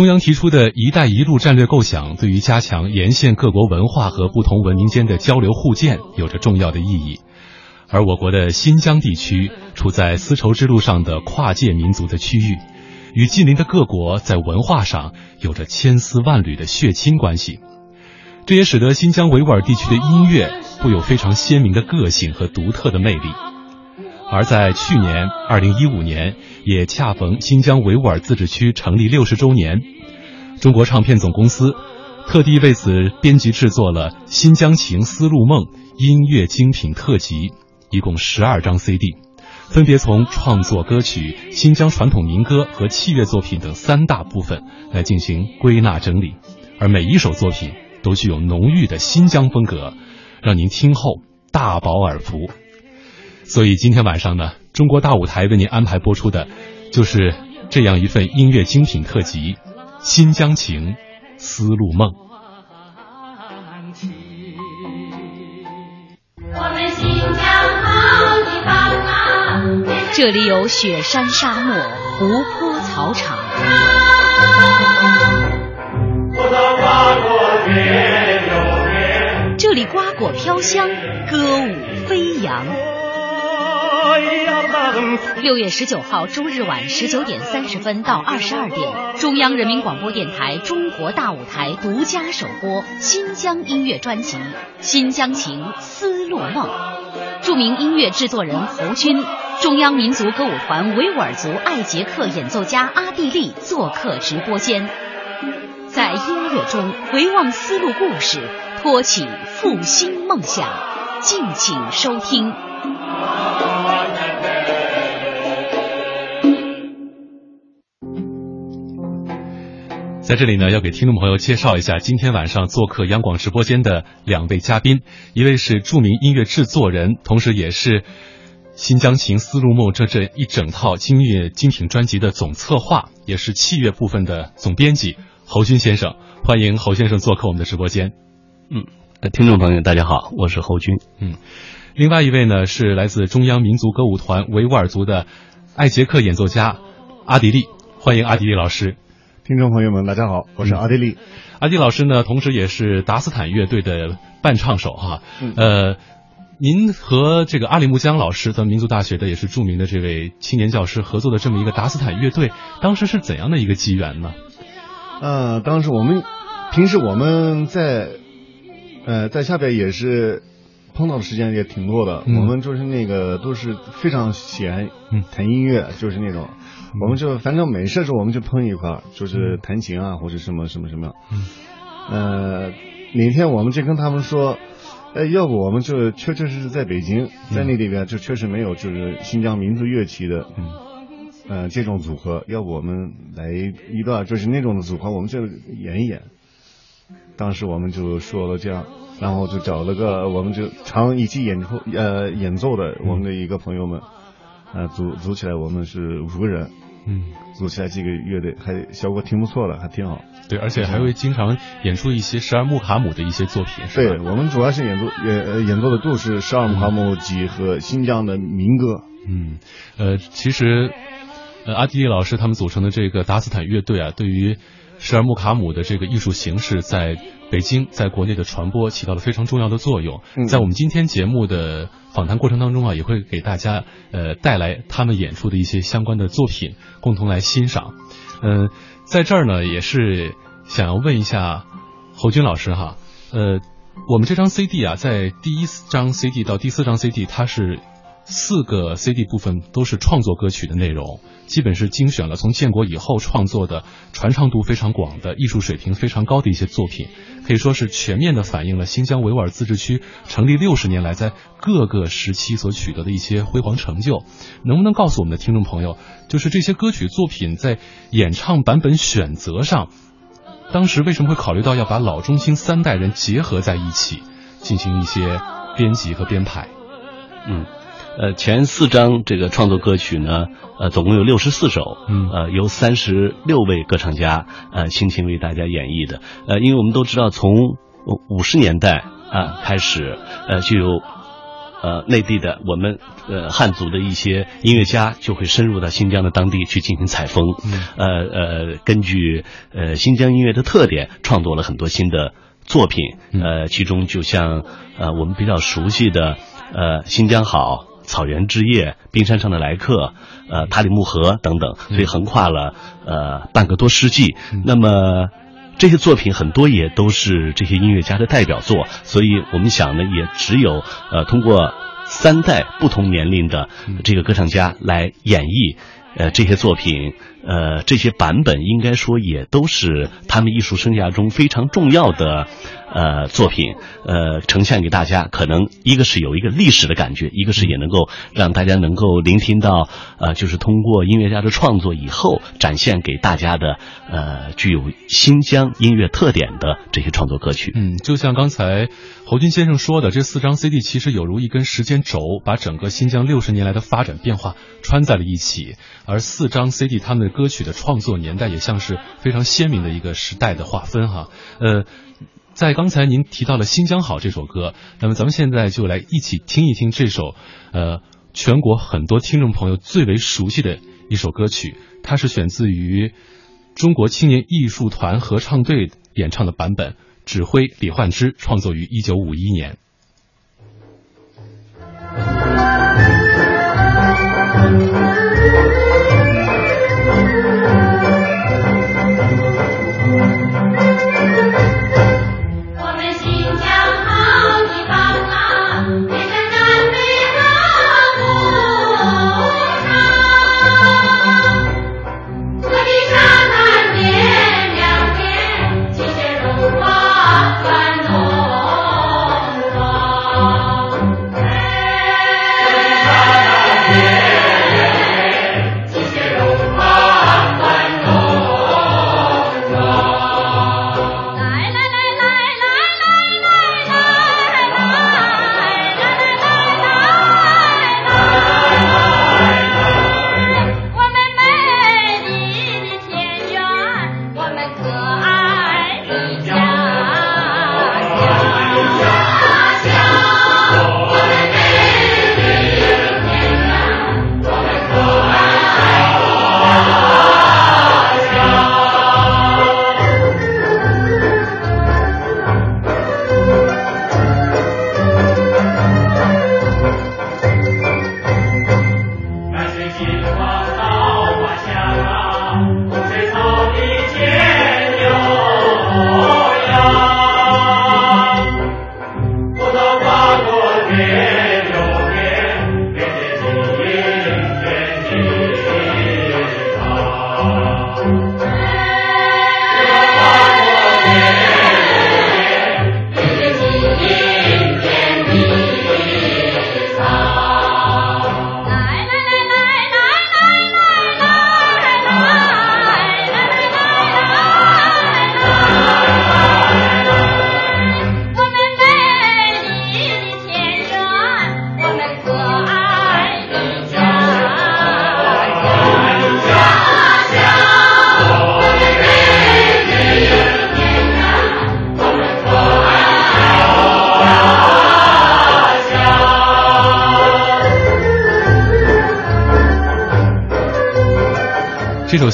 中央提出的一带一路战略构想，对于加强沿线各国文化和不同文明间的交流互鉴有着重要的意义。而我国的新疆地区处在丝绸之路上的跨界民族的区域，与近邻的各国在文化上有着千丝万缕的血亲关系。这也使得新疆维吾尔地区的音乐富有非常鲜明的个性和独特的魅力。而在去年，二零一五年，也恰逢新疆维吾尔自治区成立六十周年，中国唱片总公司特地为此编辑制作了《新疆情丝路梦》音乐精品特辑，一共十二张 CD，分别从创作歌曲、新疆传统民歌和器乐作品等三大部分来进行归纳整理，而每一首作品都具有浓郁的新疆风格，让您听后大饱耳福。所以今天晚上呢，中国大舞台为您安排播出的，就是这样一份音乐精品特辑《新疆情·丝路梦》。我们新疆好地方啊！这里有雪山、沙漠、湖泊、草场。这里瓜果飘香，歌舞飞扬。六月十九号周日晚十九点三十分到二十二点，中央人民广播电台中国大舞台独家首播新疆音乐专辑《新疆情丝路梦》，著名音乐制作人侯军，中央民族歌舞团维吾尔族艾杰克演奏家阿蒂力做客直播间，在音乐中回望丝路故事，托起复兴梦想，敬请收听。在这里呢，要给听众朋友介绍一下今天晚上做客央广直播间的两位嘉宾，一位是著名音乐制作人，同时也是《新疆情·丝路梦》这这一整套音乐精品专辑的总策划，也是器乐部分的总编辑侯军先生。欢迎侯先生做客我们的直播间。嗯，听众朋友大家好，我是侯军。嗯，另外一位呢是来自中央民族歌舞团维吾尔族的艾杰克演奏家阿迪力，欢迎阿迪力老师。听众朋友们，大家好，我是阿迪丽。阿迪老师呢，同时也是达斯坦乐队的伴唱手哈。呃，您和这个阿里木江老师，咱们民族大学的也是著名的这位青年教师合作的这么一个达斯坦乐队，当时是怎样的一个机缘呢？呃，当时我们平时我们在呃在下边也是碰到的时间也挺多的，我们就是那个都是非常喜欢弹音乐，就是那种。我们就反正没事时候我们就碰一块儿，就是弹琴啊或者什么什么什么。呃，哪天我们就跟他们说，哎，要不我们就确确实实在北京，在那里边就确实没有就是新疆民族乐器的，呃这种组合，要不我们来一段就是那种的组合，我们就演一演。当时我们就说了这样，然后就找了个我们就常一起演出呃演奏的我们的一个朋友们。呃，组组起来我们是五个人，嗯，组起来这个乐队还效果挺不错的，还挺好。对，而且还会经常演出一些十二木卡姆的一些作品。对，我们主要是演奏演演奏的都是十二木卡姆及和新疆的民歌。嗯，呃，其实，呃，阿迪力老师他们组成的这个达斯坦乐队啊，对于十二木卡姆的这个艺术形式在北京在国内的传播起到了非常重要的作用。在我们今天节目的。访谈过程当中啊，也会给大家呃带来他们演出的一些相关的作品，共同来欣赏。嗯，在这儿呢，也是想要问一下侯军老师哈，呃，我们这张 CD 啊，在第一张 CD 到第四张 CD，它是。四个 CD 部分都是创作歌曲的内容，基本是精选了从建国以后创作的传唱度非常广的艺术水平非常高的一些作品，可以说是全面的反映了新疆维吾尔自治区成立六十年来在各个时期所取得的一些辉煌成就。能不能告诉我们的听众朋友，就是这些歌曲作品在演唱版本选择上，当时为什么会考虑到要把老中青三代人结合在一起进行一些编辑和编排？嗯。呃，前四张这个创作歌曲呢，呃，总共有六十四首，嗯，呃，由三十六位歌唱家呃倾情为大家演绎的。呃，因为我们都知道，从五十年代啊开始，呃，就有呃内地的我们呃汉族的一些音乐家就会深入到新疆的当地去进行采风，呃呃，根据呃新疆音乐的特点，创作了很多新的作品，呃，其中就像呃我们比较熟悉的呃新疆好。草原之夜、冰山上的来客、呃塔里木河等等，所以横跨了呃半个多世纪。那么这些作品很多也都是这些音乐家的代表作，所以我们想呢，也只有呃通过三代不同年龄的这个歌唱家来演绎呃这些作品。呃，这些版本应该说也都是他们艺术生涯中非常重要的呃作品，呃，呈现给大家。可能一个是有一个历史的感觉，一个是也能够让大家能够聆听到，呃，就是通过音乐家的创作以后展现给大家的，呃，具有新疆音乐特点的这些创作歌曲。嗯，就像刚才侯军先生说的，这四张 CD 其实有如一根时间轴，把整个新疆六十年来的发展变化穿在了一起。而四张 CD 他们歌曲的创作年代也像是非常鲜明的一个时代的划分哈。呃，在刚才您提到了《新疆好》这首歌，那么咱们现在就来一起听一听这首呃全国很多听众朋友最为熟悉的一首歌曲，它是选自于中国青年艺术团合唱队演唱的版本，指挥李焕之，创作于一九五一年。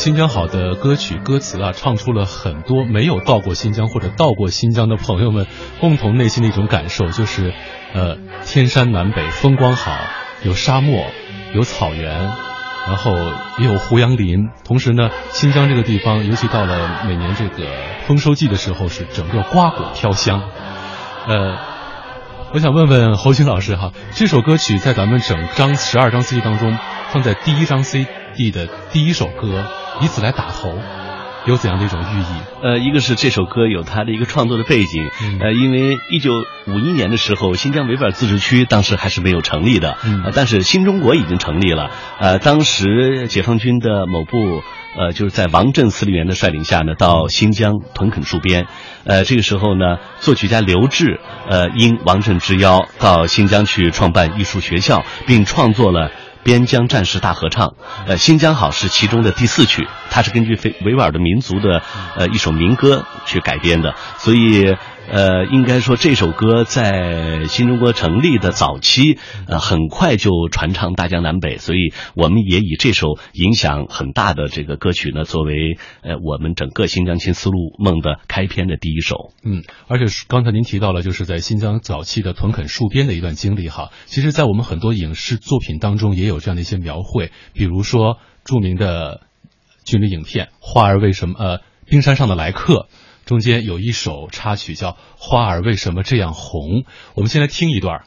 新疆好》的歌曲歌词啊，唱出了很多没有到过新疆或者到过新疆的朋友们共同内心的一种感受，就是，呃，天山南北风光好，有沙漠，有草原，然后也有胡杨林。同时呢，新疆这个地方，尤其到了每年这个丰收季的时候，是整个瓜果飘香。呃，我想问问侯军老师哈，这首歌曲在咱们整张十二张 CD 当中放在第一张 C。地的第一首歌，以此来打头，有怎样的一种寓意？呃，一个是这首歌有它的一个创作的背景，呃，因为一九五一年的时候，新疆维吾尔自治区当时还是没有成立的，呃，但是新中国已经成立了。呃，当时解放军的某部，呃，就是在王震司令员的率领下呢，到新疆屯垦戍边。呃，这个时候呢，作曲家刘志，呃，应王震之邀到新疆去创办艺术学校，并创作了。边疆战士大合唱，呃，新疆好是其中的第四曲，它是根据维维吾尔的民族的呃一首民歌去改编的，所以呃，应该说这首歌在新中国成立的早期，呃，很快就传唱大江南北，所以我们也以这首影响很大的这个歌曲呢，作为呃我们整个新疆新丝路梦的开篇的第一首。嗯，而且刚才您提到了，就是在新疆早期的屯垦戍边的一段经历哈，其实，在我们很多影视作品当中也有这样的一些描绘，比如说著名的军旅影片《花儿为什么》呃，冰山上的来客。中间有一首插曲叫《花儿为什么这样红》，我们先来听一段。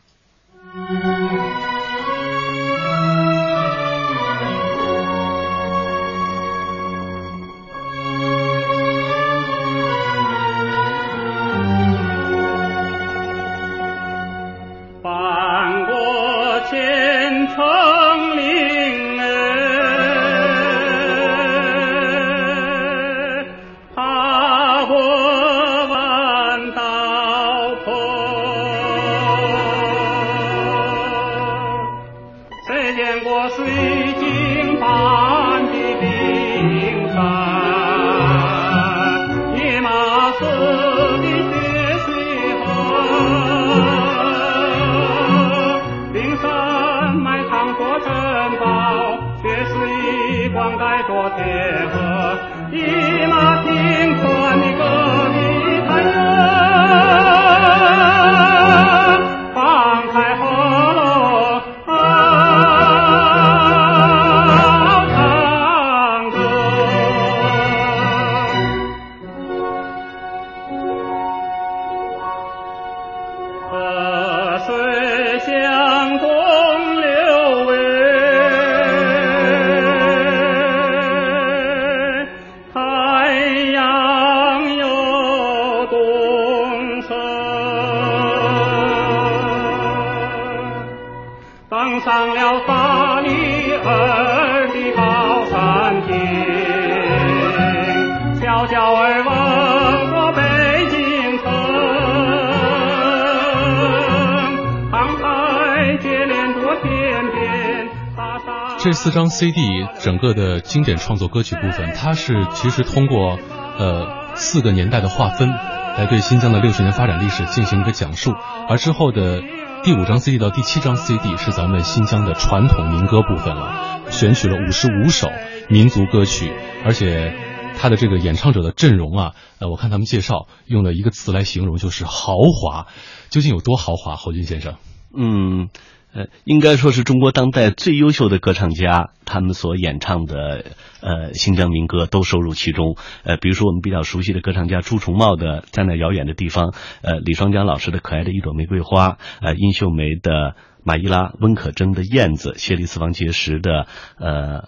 四张 CD 整个的经典创作歌曲部分，它是其实通过呃四个年代的划分，来对新疆的六十年发展历史进行一个讲述。而之后的第五张 CD 到第七张 CD 是咱们新疆的传统民歌部分了，选取了五十五首民族歌曲，而且它的这个演唱者的阵容啊，呃，我看他们介绍用了一个词来形容，就是豪华。究竟有多豪华？侯军先生，嗯。呃，应该说是中国当代最优秀的歌唱家，他们所演唱的呃新疆民歌都收入其中。呃，比如说我们比较熟悉的歌唱家朱重茂的《站在遥远的地方》，呃，李双江老师的《可爱的一朵玫瑰花》，呃，殷秀梅的《马伊拉》，温可征的《燕子》，谢丽斯王杰时的呃《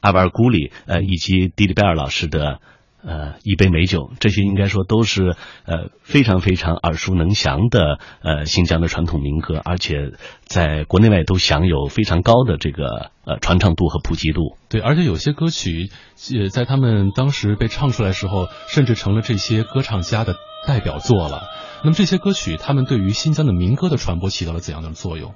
阿巴尔古里》，呃，以及迪里贝尔老师的。呃，一杯美酒，这些应该说都是呃非常非常耳熟能详的呃新疆的传统民歌，而且在国内外都享有非常高的这个呃传唱度和普及度。对，而且有些歌曲，呃，在他们当时被唱出来时候，甚至成了这些歌唱家的代表作了。那么这些歌曲，他们对于新疆的民歌的传播起到了怎样的作用？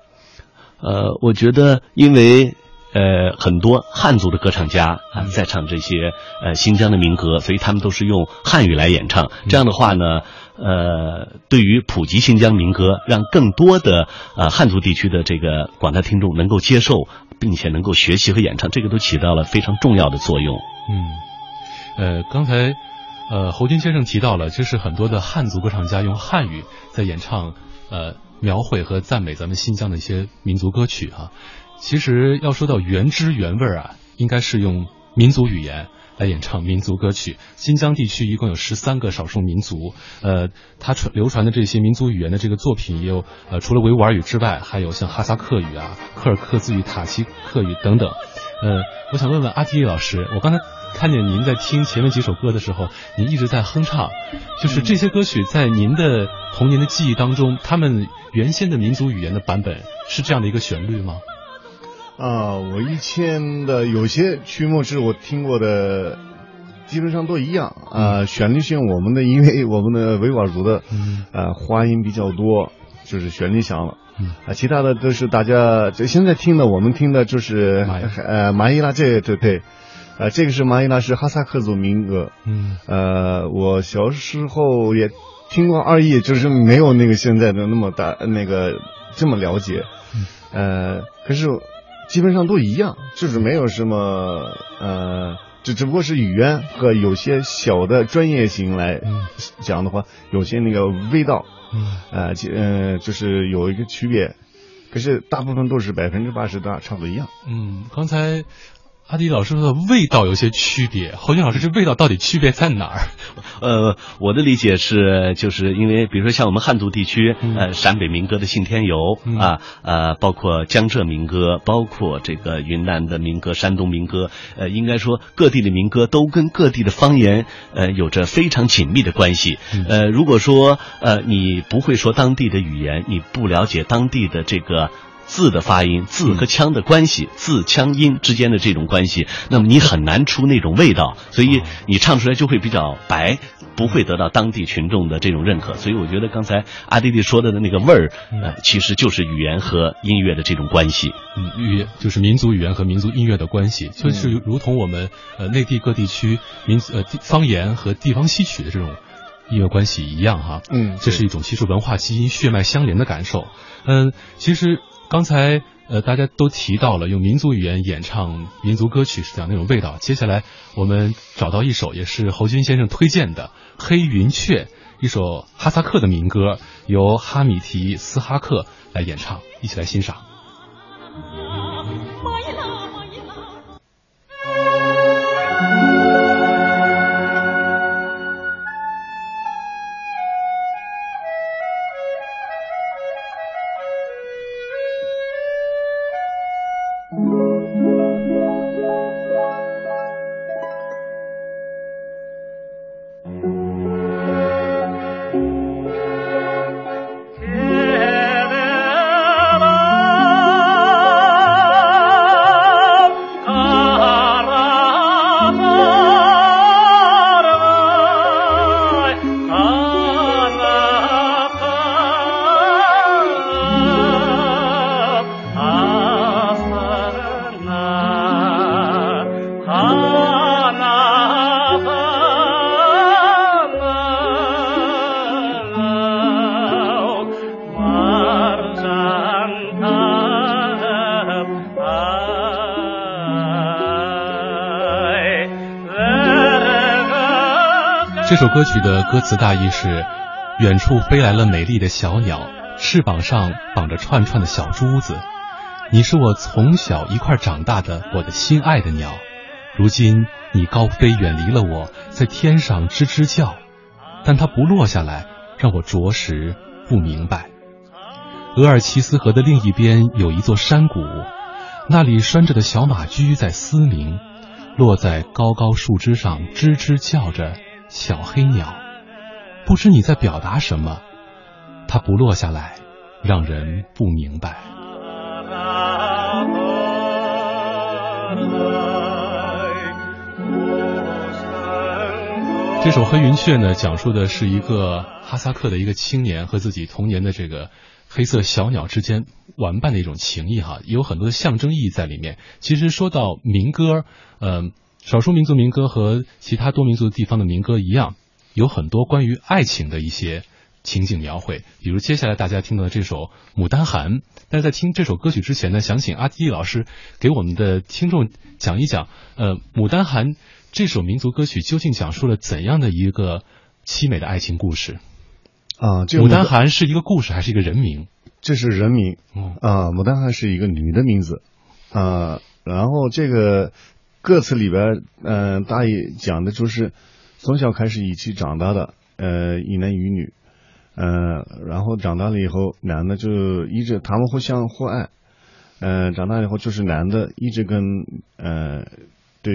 呃，我觉得因为。呃，很多汉族的歌唱家啊，在唱这些呃新疆的民歌，所以他们都是用汉语来演唱。这样的话呢，呃，对于普及新疆民歌，让更多的呃汉族地区的这个广大听众能够接受，并且能够学习和演唱，这个都起到了非常重要的作用。嗯，呃，刚才呃侯军先生提到了，就是很多的汉族歌唱家用汉语在演唱，呃，描绘和赞美咱们新疆的一些民族歌曲哈。其实要说到原汁原味啊，应该是用民族语言来演唱民族歌曲。新疆地区一共有十三个少数民族，呃，它传流传的这些民族语言的这个作品也有，呃，除了维吾尔语之外，还有像哈萨克语啊、柯尔克孜语、塔吉克语等等。呃，我想问问阿迪老师，我刚才看见您在听前面几首歌的时候，您一直在哼唱，就是这些歌曲在您的童年的记忆当中，他们原先的民族语言的版本是这样的一个旋律吗？啊，我以前的有些曲目是我听过的，基本上都一样。啊。旋律性我们的因为我们的维吾尔族的，呃，花音比较多，就是旋律响了。啊，其他的都是大家就现在听的，我们听的就是呃马伊拉这对对，呃，这个是马伊拉是哈萨克族民歌。嗯，呃，我小时候也听过二意，就是没有那个现在的那么大那个这么了解，呃，可是基本上都一样，就是没有什么呃，只只不过是语言和有些小的专业性来讲的话，有些那个味道，呃，呃，就是有一个区别，可是大部分都是百分之八十大差不多一样。嗯，刚才。阿迪老师的味道有些区别，侯军老师，这味道到底区别在哪儿？呃，我的理解是，就是因为比如说像我们汉族地区，呃，陕北民歌的信天游啊，呃，包括江浙民歌，包括这个云南的民歌、山东民歌，呃，应该说各地的民歌都跟各地的方言呃有着非常紧密的关系。呃，如果说呃你不会说当地的语言，你不了解当地的这个。字的发音，字和腔的关系，字腔音之间的这种关系，那么你很难出那种味道，所以你唱出来就会比较白，不会得到当地群众的这种认可。所以我觉得刚才阿弟弟说的的那个味儿，呃，其实就是语言和音乐的这种关系。嗯，语言就是民族语言和民族音乐的关系，就是如同我们呃内地各地区民呃方言和地方戏曲的这种音乐关系一样哈。嗯，这是一种其实文化基因血脉相连的感受。嗯，其实。刚才呃，大家都提到了用民族语言演唱民族歌曲是讲那种味道。接下来我们找到一首也是侯军先生推荐的《黑云雀》，一首哈萨克的民歌，由哈米提斯哈克来演唱，一起来欣赏。这首歌曲的歌词大意是：远处飞来了美丽的小鸟，翅膀上绑着串串的小珠子。你是我从小一块长大的，我的心爱的鸟。如今你高飞远离了我，在天上吱吱叫，但它不落下来，让我着实不明白。额尔齐斯河的另一边有一座山谷，那里拴着的小马驹在嘶鸣，落在高高树枝上吱吱叫着。小黑鸟，不知你在表达什么，它不落下来，让人不明白。这首《黑云雀》呢，讲述的是一个哈萨克的一个青年和自己童年的这个黑色小鸟之间玩伴的一种情谊哈，有很多的象征意义在里面。其实说到民歌，嗯。少数民族民歌和其他多民族地方的民歌一样，有很多关于爱情的一些情景描绘。比如接下来大家听到的这首《牡丹寒》，但是在听这首歌曲之前呢，想请阿基老师给我们的听众讲一讲，呃，《牡丹寒》这首民族歌曲究竟讲述了怎样的一个凄美的爱情故事？啊，牡丹寒是一个故事还是一个人名？这是人名。啊，牡丹寒是一个女的名字。啊，然后这个。歌词里边，嗯，大意讲的就是从小开始一起长大的，呃，一男一女，嗯，然后长大了以后，男的就一直他们互相互爱，嗯，长大以后就是男的一直跟呃对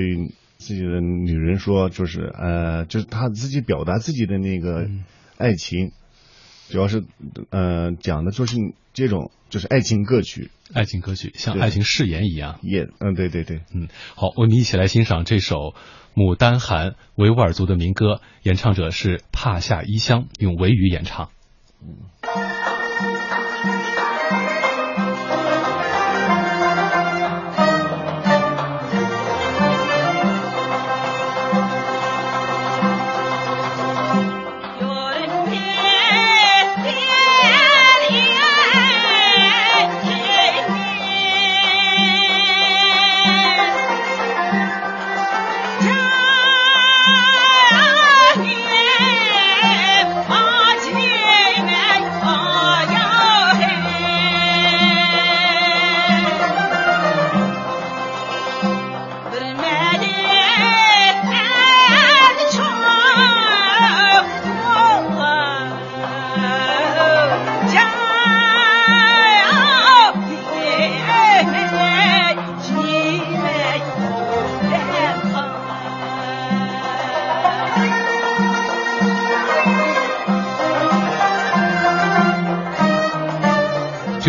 自己的女人说，就是呃，就是他自己表达自己的那个爱情，主要是呃讲的就是这种就是爱情歌曲。爱情歌曲像爱情誓言一样，也嗯对对对，嗯好，我们一起来欣赏这首《牡丹寒》维吾尔族的民歌，演唱者是帕夏依香，用维语演唱。这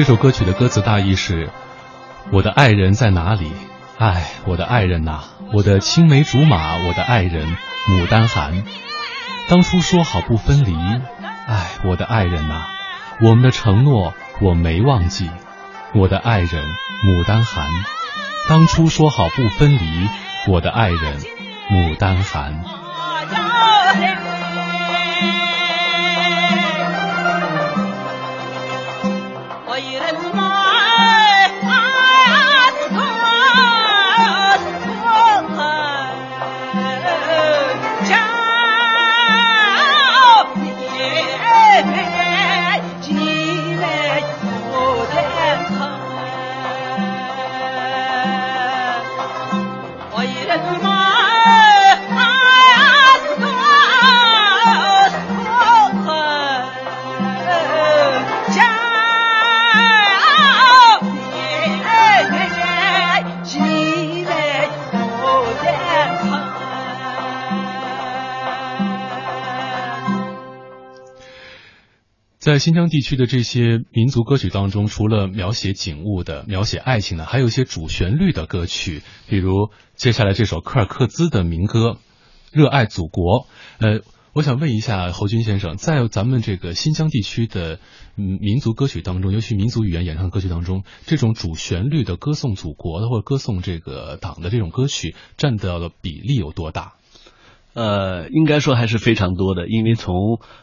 这首歌曲的歌词大意是：我的爱人在哪里？哎，我的爱人呐，我的青梅竹马，我的爱人牡丹寒。当初说好不分离，哎，我的爱人呐，我们的承诺我没忘记。我的爱人牡丹寒，当初说好不分离，我的爱人牡丹寒。在新疆地区的这些民族歌曲当中，除了描写景物的、描写爱情的，还有一些主旋律的歌曲，比如接下来这首柯尔克孜的民歌《热爱祖国》。呃，我想问一下侯军先生，在咱们这个新疆地区的民族歌曲当中，尤其民族语言演唱歌曲当中，这种主旋律的歌颂祖国的或者歌颂这个党的这种歌曲，占到的比例有多大？呃，应该说还是非常多的，因为从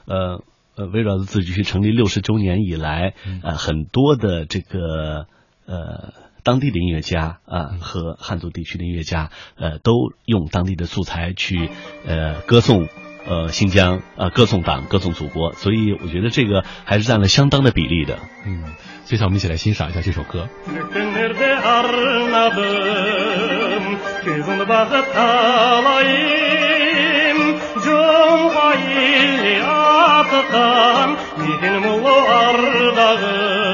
呃。呃，围绕着自治区成立六十周年以来，呃，很多的这个呃当地的音乐家啊和汉族地区的音乐家，呃，都用当地的素材去呃歌颂呃新疆啊，歌颂党，歌颂祖国，所以我觉得这个还是占了相当的比例的。嗯，接下来我们一起来欣赏一下这首歌。қалқан менің мұлы ардағым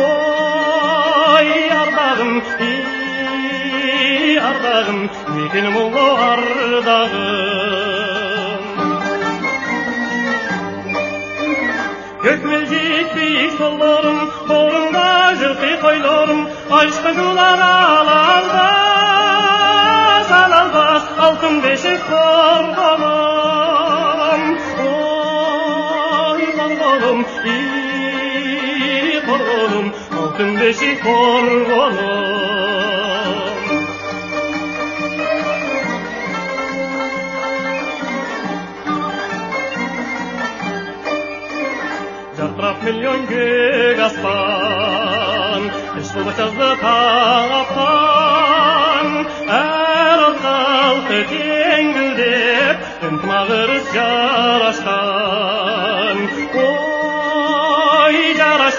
ой ардағым ей ардағым менің мұлы ардағым көкмел жетпей соларым орында жүрсе қойларым ашқа жолар алалбас алалбас алтын бесік қорғалар korvalım, iyi korvalım, altın beşi korvalım. Dört milyon gügaspan, eşli başazda taptan, er al kalkı tengildip, ынтымағы ырыс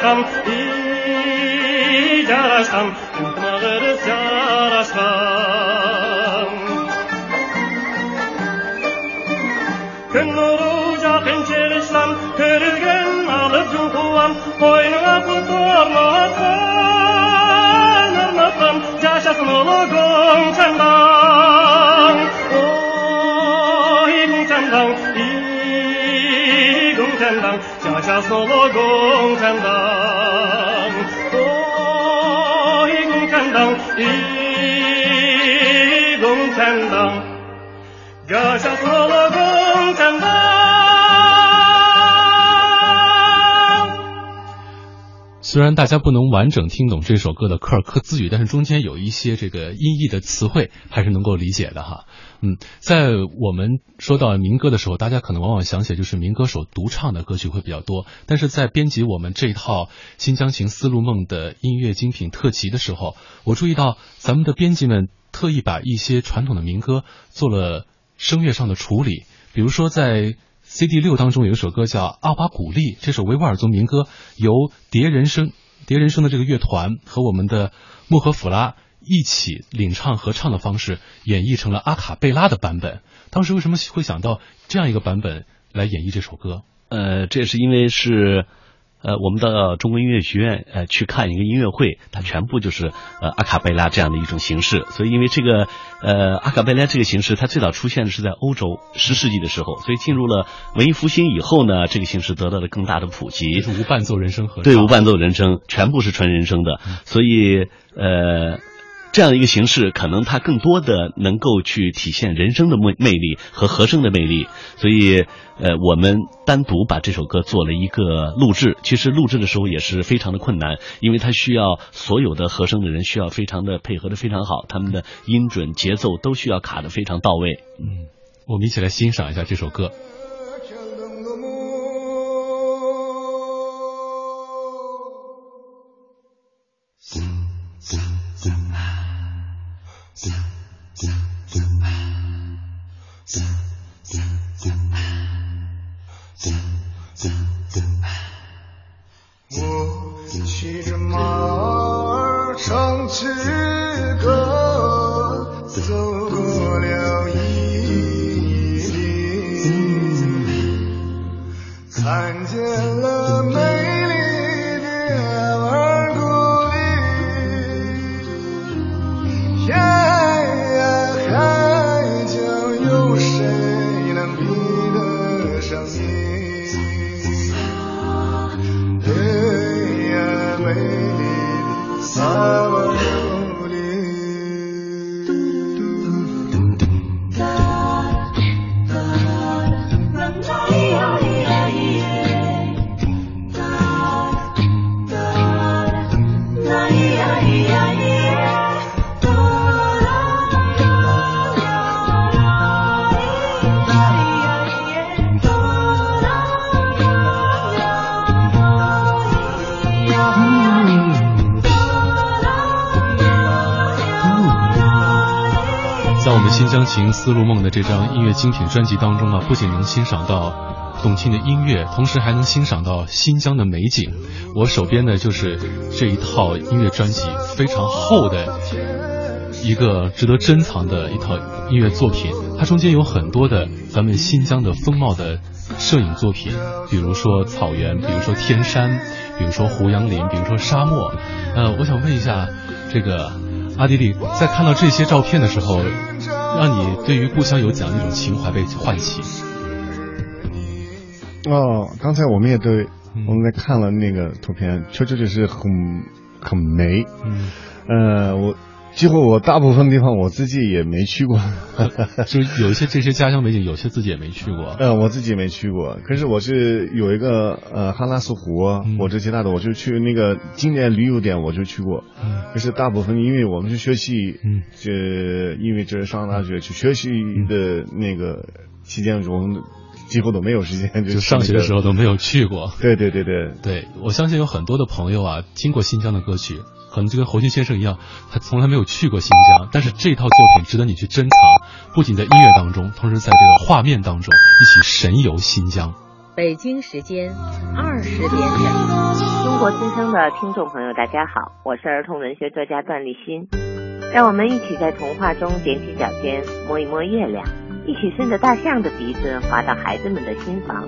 жарашқан ей жарашқан ынтымағымыз жарасқан күн нұры жақын шеріштан көрілген алып жұлқуан қойныңа құтырлатқан арнатқан жашасын ұлы гончаңдаң ой гончаңдаң ей гончаңдаң 下所罗共产党，哦，一共产党，一共产党，下所罗共产党。虽然大家不能完整听懂这首歌的科尔克孜语，但是中间有一些这个音译的词汇还是能够理解的哈。嗯，在我们说到民歌的时候，大家可能往往想起就是民歌手独唱的歌曲会比较多。但是在编辑我们这一套《新疆情丝路梦》的音乐精品特辑的时候，我注意到咱们的编辑们特意把一些传统的民歌做了声乐上的处理，比如说在。CD 六当中有一首歌叫《阿巴古丽》，这首维吾尔族民歌由蝶人声蝶人声的这个乐团和我们的穆赫甫拉一起领唱合唱的方式演绎成了阿卡贝拉的版本。当时为什么会想到这样一个版本来演绎这首歌？呃，这是因为是呃，我们到中国音乐学院呃去看一个音乐会，它全部就是呃阿卡贝拉这样的一种形式。所以，因为这个呃阿卡贝拉这个形式，它最早出现的是在欧洲十世纪的时候，所以进入了文艺复兴以后呢，这个形式得到了更大的普及。是无伴奏人声合唱，对，无伴奏人声，全部是纯人声的。所以呃。这样一个形式，可能它更多的能够去体现人生的魅魅力和和声的魅力，所以，呃，我们单独把这首歌做了一个录制。其实录制的时候也是非常的困难，因为它需要所有的和声的人需要非常的配合的非常好，他们的音准、节奏都需要卡的非常到位。嗯，我们一起来欣赏一下这首歌。《我骑着马儿唱起歌走过了一看见了美新疆情丝路梦》的这张音乐精品专辑当中啊，不仅能欣赏到动听的音乐，同时还能欣赏到新疆的美景。我手边的就是这一套音乐专辑，非常厚的一个值得珍藏的一套音乐作品。它中间有很多的咱们新疆的风貌的摄影作品，比如说草原，比如说天山，比如说胡杨林，比如说沙漠。呃，我想问一下，这个阿迪力在看到这些照片的时候。让你对于故乡有怎样一种情怀被唤起？哦，刚才我们也对我们在看了那个图片，确确实实很很美。嗯，呃，我。几乎我大部分地方我自己也没去过，就有一些这些家乡美景，有些自己也没去过。嗯，我自己没去过，可是我是有一个呃哈拉斯湖我这其他的，我就去那个经典旅游点，我就去过。可是大部分因为我们是学习，嗯，这因为这是上大学去学习的那个期间中，几乎都没有时间，就上学的时候都没有去过。对对对对对，我相信有很多的朋友啊，听过新疆的歌曲。可能就跟侯鑫先生一样，他从来没有去过新疆，但是这套作品值得你去珍藏，不仅在音乐当中，同时在这个画面当中一起神游新疆。北京时间二十点整，中国新生的听众朋友，大家好，我是儿童文学作家段立新，让我们一起在童话中踮起脚尖摸一摸月亮，一起顺着大象的鼻子滑到孩子们的心房，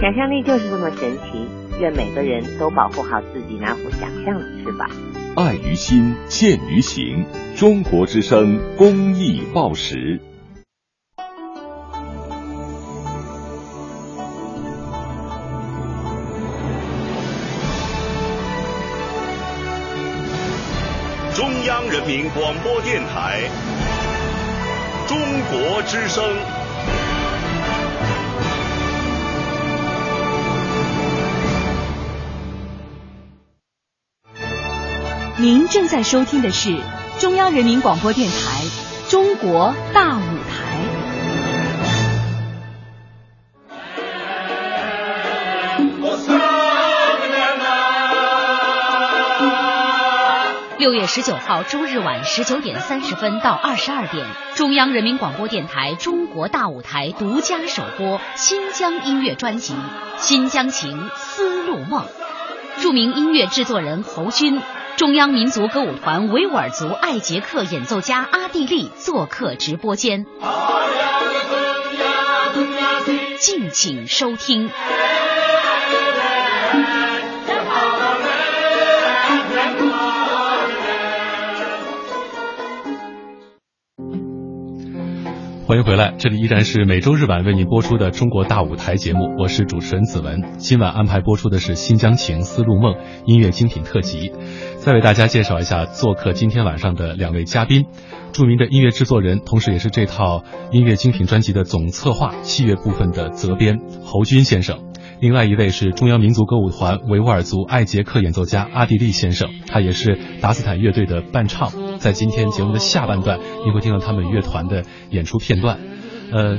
想象力就是这么神奇，愿每个人都保护好自己那副想象的翅膀。爱于心，见于行。中国之声公益报时，中央人民广播电台，中国之声。您正在收听的是中央人民广播电台《中国大舞台》。六月十九号周日晚十九点三十分到二十二点，中央人民广播电台《中国大舞台》独家首播新疆音乐专辑《新疆情·丝路梦》，著名音乐制作人侯军。中央民族歌舞团维吾尔族艾捷克演奏家阿蒂利做客直播间，敬请收听。欢迎回来，这里依然是每周日晚为您播出的《中国大舞台》节目，我是主持人子文。今晚安排播出的是《新疆情·丝路梦》音乐精品特辑。再为大家介绍一下做客今天晚上的两位嘉宾：著名的音乐制作人，同时也是这套音乐精品专辑的总策划、器乐部分的责编侯军先生；另外一位是中央民族歌舞团维吾尔族艾杰克演奏家阿迪利先生，他也是达斯坦乐队的伴唱。在今天节目的下半段，你会听到他们乐团的演出片段。呃，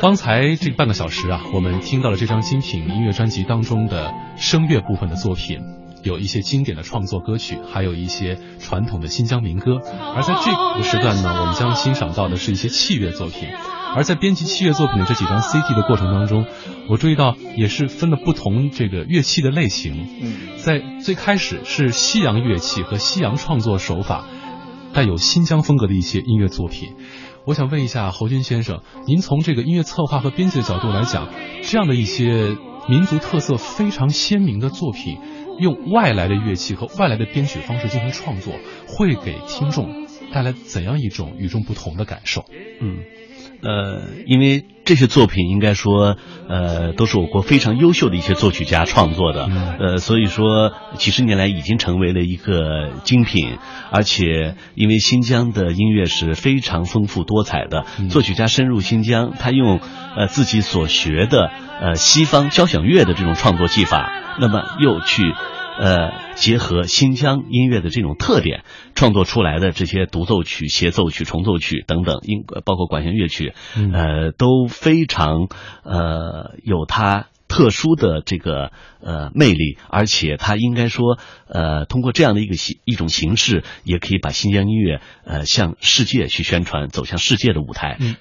刚才这半个小时啊，我们听到了这张精品音乐专辑当中的声乐部分的作品，有一些经典的创作歌曲，还有一些传统的新疆民歌。而在这个时段呢，我们将欣赏到的是一些器乐作品。而在编辑器乐作品的这几张 CD 的过程当中，我注意到也是分了不同这个乐器的类型。嗯，在最开始是西洋乐器和西洋创作手法。带有新疆风格的一些音乐作品，我想问一下侯军先生，您从这个音乐策划和编辑的角度来讲，这样的一些民族特色非常鲜明的作品，用外来的乐器和外来的编曲方式进行创作，会给听众带来怎样一种与众不同的感受？嗯。呃，因为这些作品应该说，呃，都是我国非常优秀的一些作曲家创作的，呃，所以说几十年来已经成为了一个精品。而且，因为新疆的音乐是非常丰富多彩的，作曲家深入新疆，他用呃自己所学的呃西方交响乐的这种创作技法，那么又去。呃，结合新疆音乐的这种特点，创作出来的这些独奏曲、协奏曲、重奏曲等等，音包括管弦乐曲，呃，都非常呃有它特殊的这个呃魅力，而且它应该说呃通过这样的一个形一种形式，也可以把新疆音乐呃向世界去宣传，走向世界的舞台。嗯，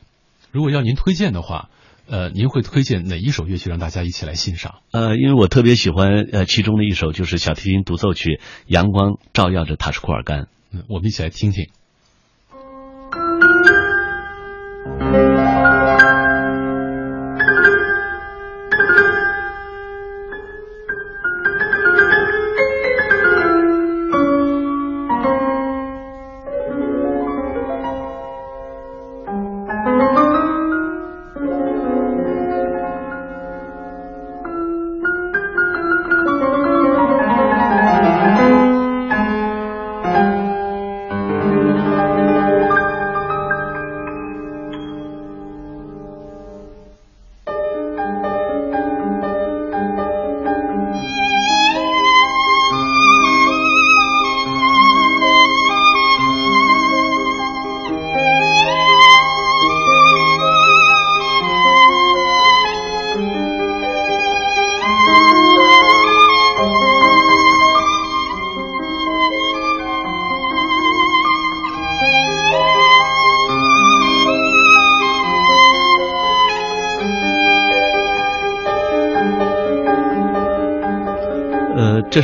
如果要您推荐的话。呃，您会推荐哪一首乐曲让大家一起来欣赏？呃，因为我特别喜欢呃其中的一首，就是小提琴独奏曲《阳光照耀着塔什库尔干》。嗯，我们一起来听听。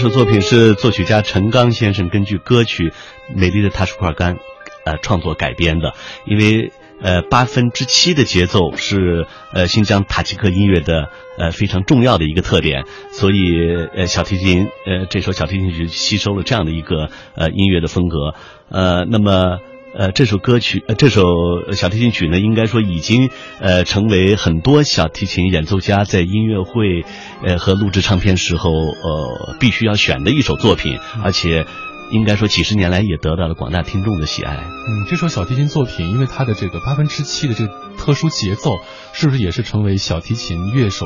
首作品是作曲家陈刚先生根据歌曲《美丽的塔什库尔干》呃创作改编的。因为呃八分之七的节奏是呃新疆塔吉克音乐的呃非常重要的一个特点，所以呃小提琴呃这首小提琴曲吸收了这样的一个呃音乐的风格。呃那么。呃，这首歌曲，呃，这首小提琴曲呢，应该说已经呃成为很多小提琴演奏家在音乐会，呃和录制唱片时候呃必须要选的一首作品，而且应该说几十年来也得到了广大听众的喜爱。嗯，这首小提琴作品，因为它的这个八分之七的这个特殊节奏，是不是也是成为小提琴乐手？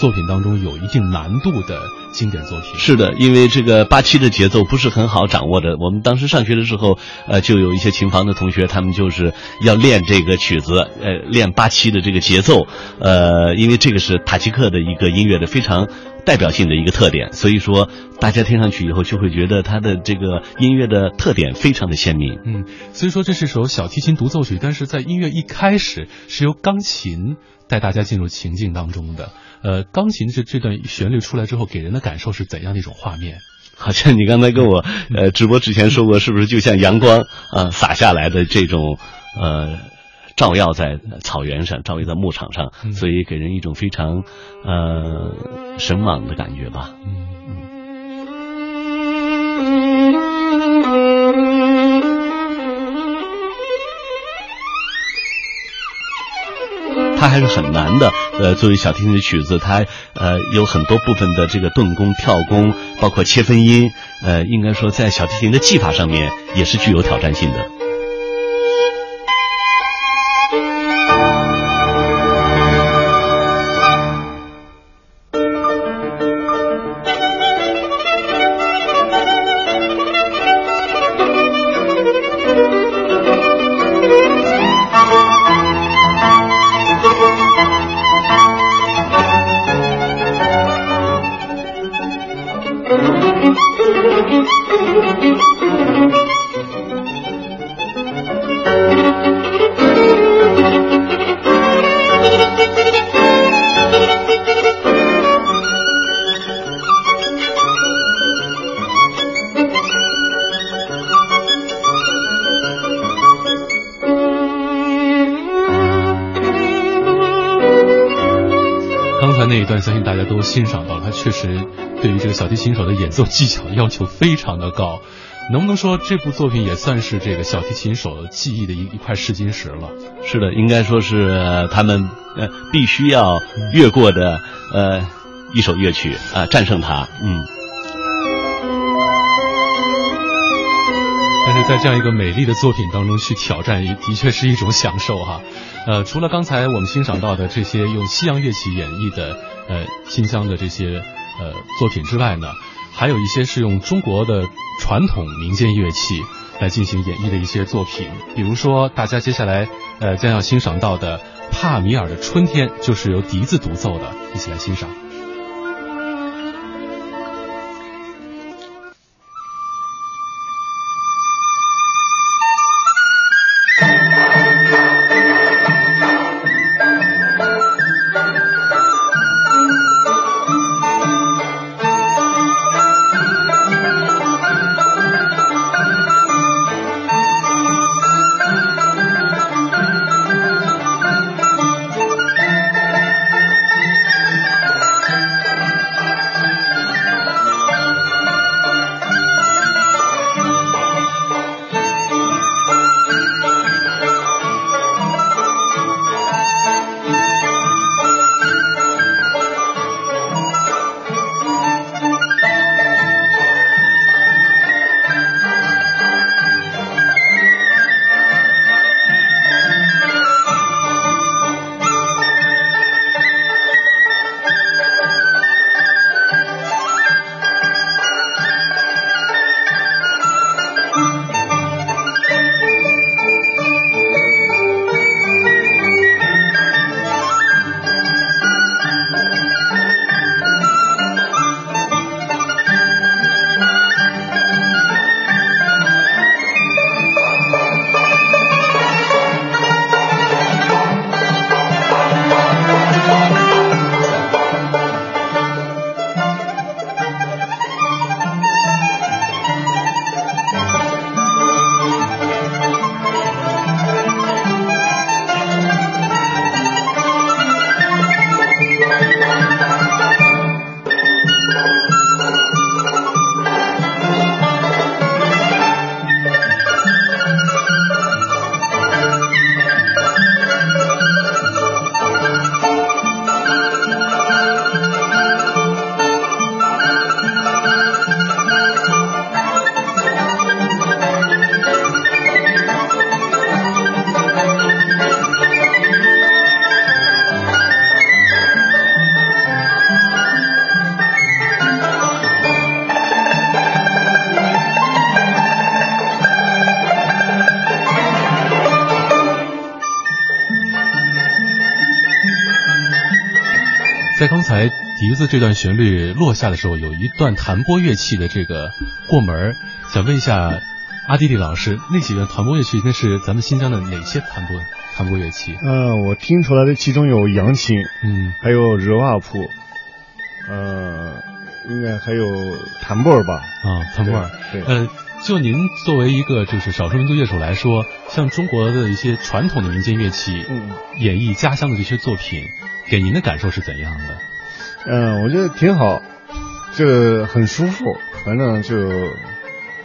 作品当中有一定难度的经典作品是的，因为这个八七的节奏不是很好掌握的。我们当时上学的时候，呃，就有一些琴房的同学，他们就是要练这个曲子，呃，练八七的这个节奏，呃，因为这个是塔吉克的一个音乐的非常代表性的一个特点，所以说大家听上去以后就会觉得它的这个音乐的特点非常的鲜明。嗯，所以说这是首小提琴独奏曲，但是在音乐一开始是由钢琴带大家进入情境当中的。呃，钢琴这这段旋律出来之后，给人的感受是怎样的一种画面？好像你刚才跟我呃直播之前说过，是不是就像阳光啊洒下来的这种呃照耀在草原上，照耀在牧场上，所以给人一种非常呃神往的感觉吧？嗯嗯。它还是很难的。呃，作为小提琴的曲子，它呃有很多部分的这个顿弓、跳弓，包括切分音，呃，应该说在小提琴的技法上面也是具有挑战性的。欣赏到了他确实对于这个小提琴手的演奏技巧要求非常的高，能不能说这部作品也算是这个小提琴手技艺的一一块试金石了？是的，应该说是他们呃必须要越过的呃一首乐曲啊，战胜它。嗯。但是在这样一个美丽的作品当中去挑战，也的确是一种享受哈。呃，除了刚才我们欣赏到的这些用西洋乐器演绎的。呃，新疆的这些呃作品之外呢，还有一些是用中国的传统民间乐器来进行演绎的一些作品，比如说大家接下来呃将要欣赏到的帕米尔的春天，就是由笛子独奏的，一起来欣赏。笛子这段旋律落下的时候，有一段弹拨乐器的这个过门想问一下阿弟弟老师，那几个弹拨乐器那是咱们新疆的哪些弹拨弹拨乐器？嗯，我听出来的其中有扬琴，嗯，还有热瓦普，呃，应该还有弹拨吧？啊，弹拨。对。呃，就您作为一个就是少数民族乐手来说，像中国的一些传统的民间乐器，嗯，演绎家乡的这些作品，给您的感受是怎样的？嗯，我觉得挺好，就很舒服。反正就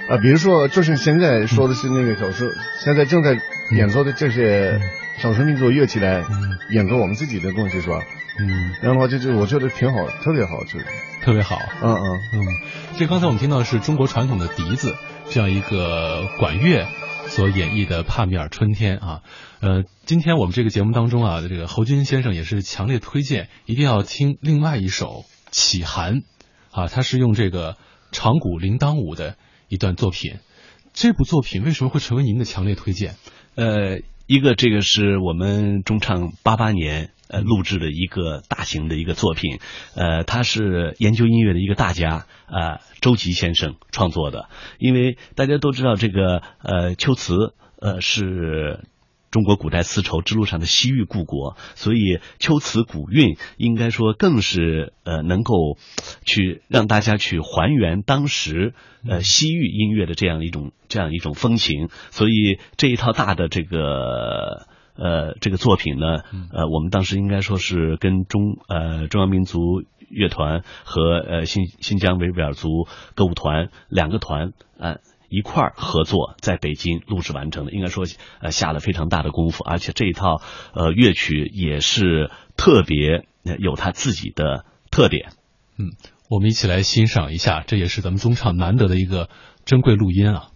啊，比如说，就是现在说的是那个小时候，现在正在演奏的这些少数民族乐器来演奏我们自己的东西，是吧？嗯，然后就就我觉得挺好，特别好，就特别好。嗯嗯嗯，这刚才我们听到的是中国传统的笛子这样一个管乐所演绎的帕米尔春天啊。呃，今天我们这个节目当中啊，这个侯军先生也是强烈推荐一定要听另外一首启寒啊，他是用这个长鼓铃铛舞的一段作品。这部作品为什么会成为您的强烈推荐？呃，一个这个是我们中唱八八年呃录制的一个大型的一个作品，呃，他是研究音乐的一个大家啊，周琦先生创作的。因为大家都知道这个呃秋瓷呃是。中国古代丝绸之路上的西域故国，所以秋瓷古韵应该说更是呃能够去让大家去还原当时呃西域音乐的这样一种这样一种风情。所以这一套大的这个呃这个作品呢，呃我们当时应该说是跟中呃中央民族乐团和呃新新疆维吾尔族歌舞团两个团啊。一块儿合作，在北京录制完成的，应该说呃下了非常大的功夫，而且这一套呃乐曲也是特别有它自己的特点。嗯，我们一起来欣赏一下，这也是咱们中唱难得的一个珍贵录音啊。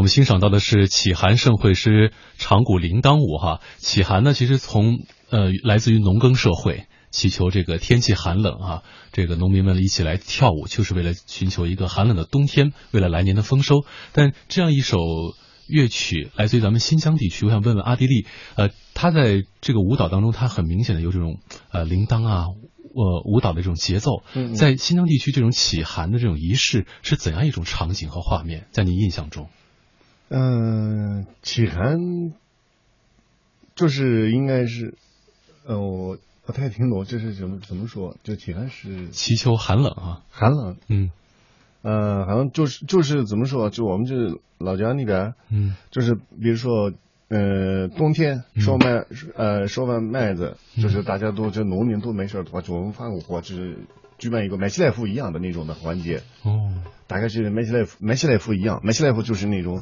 我们欣赏到的是启寒盛会诗长鼓铃铛舞哈，启寒呢其实从呃来自于农耕社会，祈求这个天气寒冷啊，这个农民们一起来跳舞，就是为了寻求一个寒冷的冬天，为了来年的丰收。但这样一首乐曲来自于咱们新疆地区，我想问问阿迪力，呃，他在这个舞蹈当中，他很明显的有这种呃铃铛啊，呃舞蹈的这种节奏，在新疆地区这种起寒的这种仪式是怎样一种场景和画面，在您印象中？嗯，启寒就是应该是，呃，我不太听懂这是怎么怎么说，就体寒是祈求寒冷啊，寒冷，嗯，呃，好像就是就是怎么说，就我们这老家那边，嗯，就是比如说。呃，冬天收麦，呃，收完麦子，就是大家都这农民都没事的话，就我们放个火，就是举办一个麦西来夫一样的那种的环节。哦，大概是麦西来夫，麦西来夫一样，麦西来夫就是那种，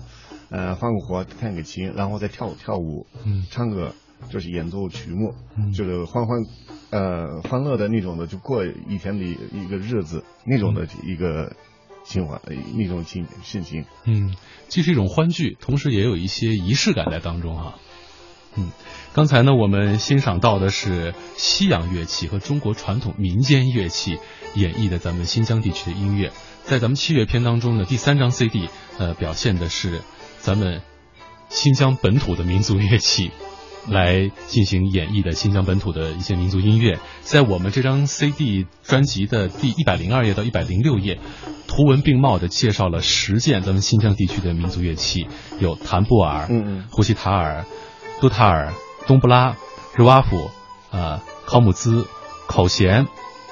呃，欢个活，弹个琴，然后再跳跳舞，嗯，唱歌，就是演奏曲目，嗯，就是欢欢，呃，欢乐的那种的，就过一天的一个日子，那种的一个。情怀那种情心情，嗯，既是一种欢聚，同时也有一些仪式感在当中哈。嗯，刚才呢，我们欣赏到的是西洋乐器和中国传统民间乐器演绎的咱们新疆地区的音乐。在咱们七月篇当中呢，第三张 CD 呃表现的是咱们新疆本土的民族乐器。来进行演绎的新疆本土的一些民族音乐，在我们这张 CD 专辑的第一百零二页到一百零六页，图文并茂的介绍了十件咱们新疆地区的民族乐器，有弹布尔、嗯嗯、呼希塔尔、杜塔尔、东布拉、日瓦甫、啊考姆兹、口弦，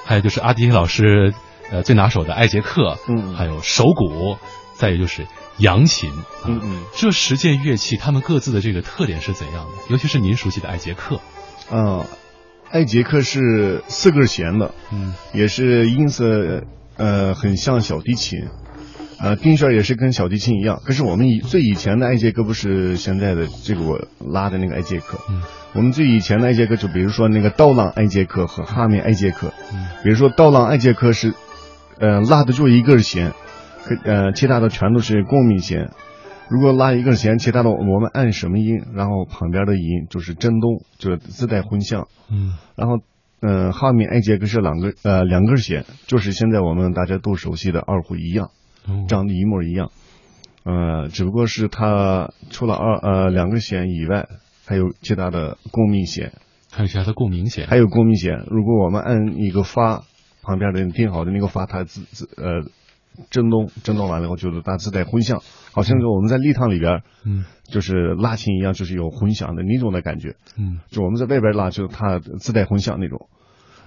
还有就是阿迪老师呃最拿手的艾杰克，嗯，还有手鼓，再有就是。扬琴，嗯嗯，这十件乐器，它们各自的这个特点是怎样的？尤其是您熟悉的艾杰克，嗯，艾杰克是四根弦的，嗯，也是音色呃很像小提琴，呃，丁弦也是跟小提琴一样。可是我们以最以前的艾杰克不是现在的这个我拉的那个艾杰克，嗯，我们最以前的艾杰克就比如说那个刀郎艾杰克和哈密艾杰克，嗯，比如说刀郎艾杰克是，呃，拉的就一根弦。呃，其他的全都是共鸣弦。如果拉一根弦，其他的我们按什么音，然后旁边的音就是震动，就是自带混响。嗯。然后，嗯，哈密艾杰克是两个呃两根弦，就是现在我们大家都熟悉的二胡一样，长得一模一样。呃，只不过是它除了二呃两根弦以外，还有其他的共鸣弦。还有其他的共鸣弦。还有共鸣弦。如果我们按一个发，旁边的定好的那个发，它自自呃。震动，震动完了以后就是它自带混响，好像是我们在立堂里边，嗯，就是拉琴一样，就是有混响的那种的感觉，嗯，就我们在外边拉，就是它自带混响那种，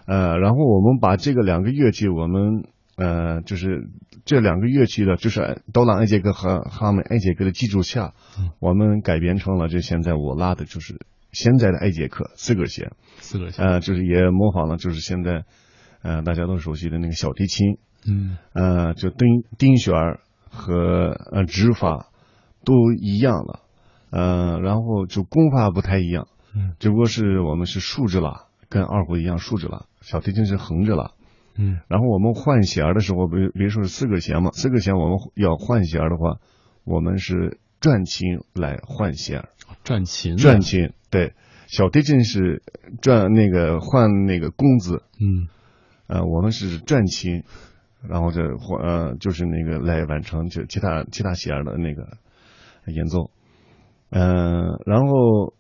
呃，然后我们把这个两个乐器，我们呃，就是这两个乐器的，就是刀郎艾杰克和哈梅艾杰克的基础下，我们改编成了就现在我拉的就是现在的艾杰克四根弦，四根弦，呃，就是也模仿了就是现在，呃，大家都熟悉的那个小提琴。嗯，呃，就丁丁弦儿和呃指法都一样了，呃，然后就功法不太一样，嗯，只不过是我们是竖着拉，跟二胡一样竖着拉，小提琴是横着拉，嗯，然后我们换弦的时候，比如比如说是四个弦嘛，四个弦我们要换弦的话，我们是转琴来换弦，转琴，转琴，对，小提琴是转那个换那个弓子，嗯，呃，我们是转琴。然后就或呃就是那个来完成就其他其他弦的那个演奏，嗯，然后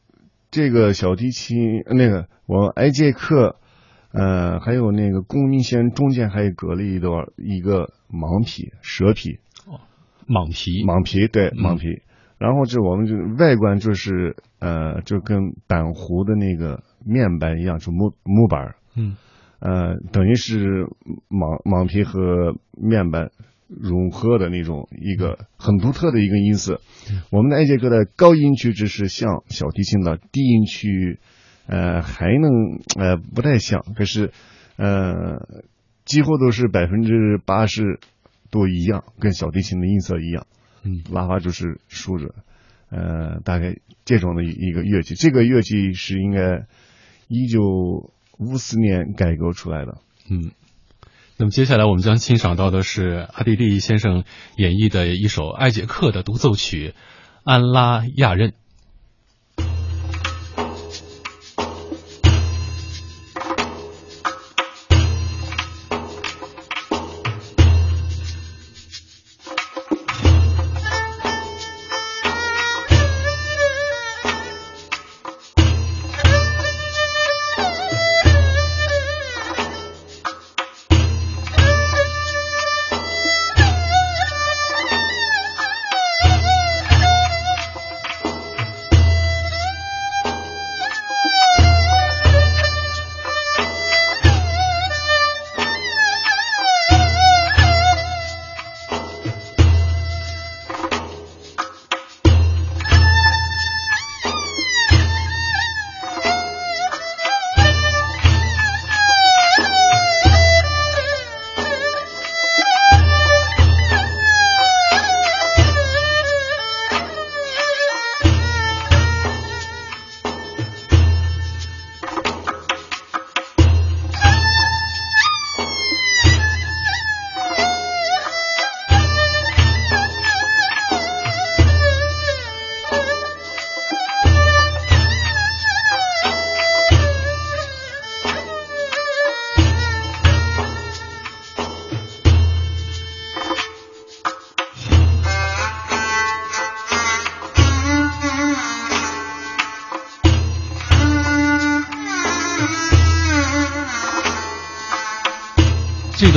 这个小提琴那个我埃杰克，呃还有那个共鸣弦中间还隔了一段一个蟒皮蛇皮，哦，蟒皮。蟒皮对蟒皮，然后这我们就外观就是呃就跟板胡的那个面板一样，就木木板嗯。呃，等于是蟒蟒皮和面板融合的那种一个很独特的一个音色。我们的艾杰克的高音区只是像小提琴的，低音区呃还能呃不太像，可是呃几乎都是百分之八十都一样，跟小提琴的音色一样。嗯，拉花就是竖着，呃，大概这种的一个乐器，这个乐器是应该一九。五四年改革出来的，嗯，那么接下来我们将欣赏到的是阿迪利先生演绎的一首艾杰克的独奏曲《安拉亚任》。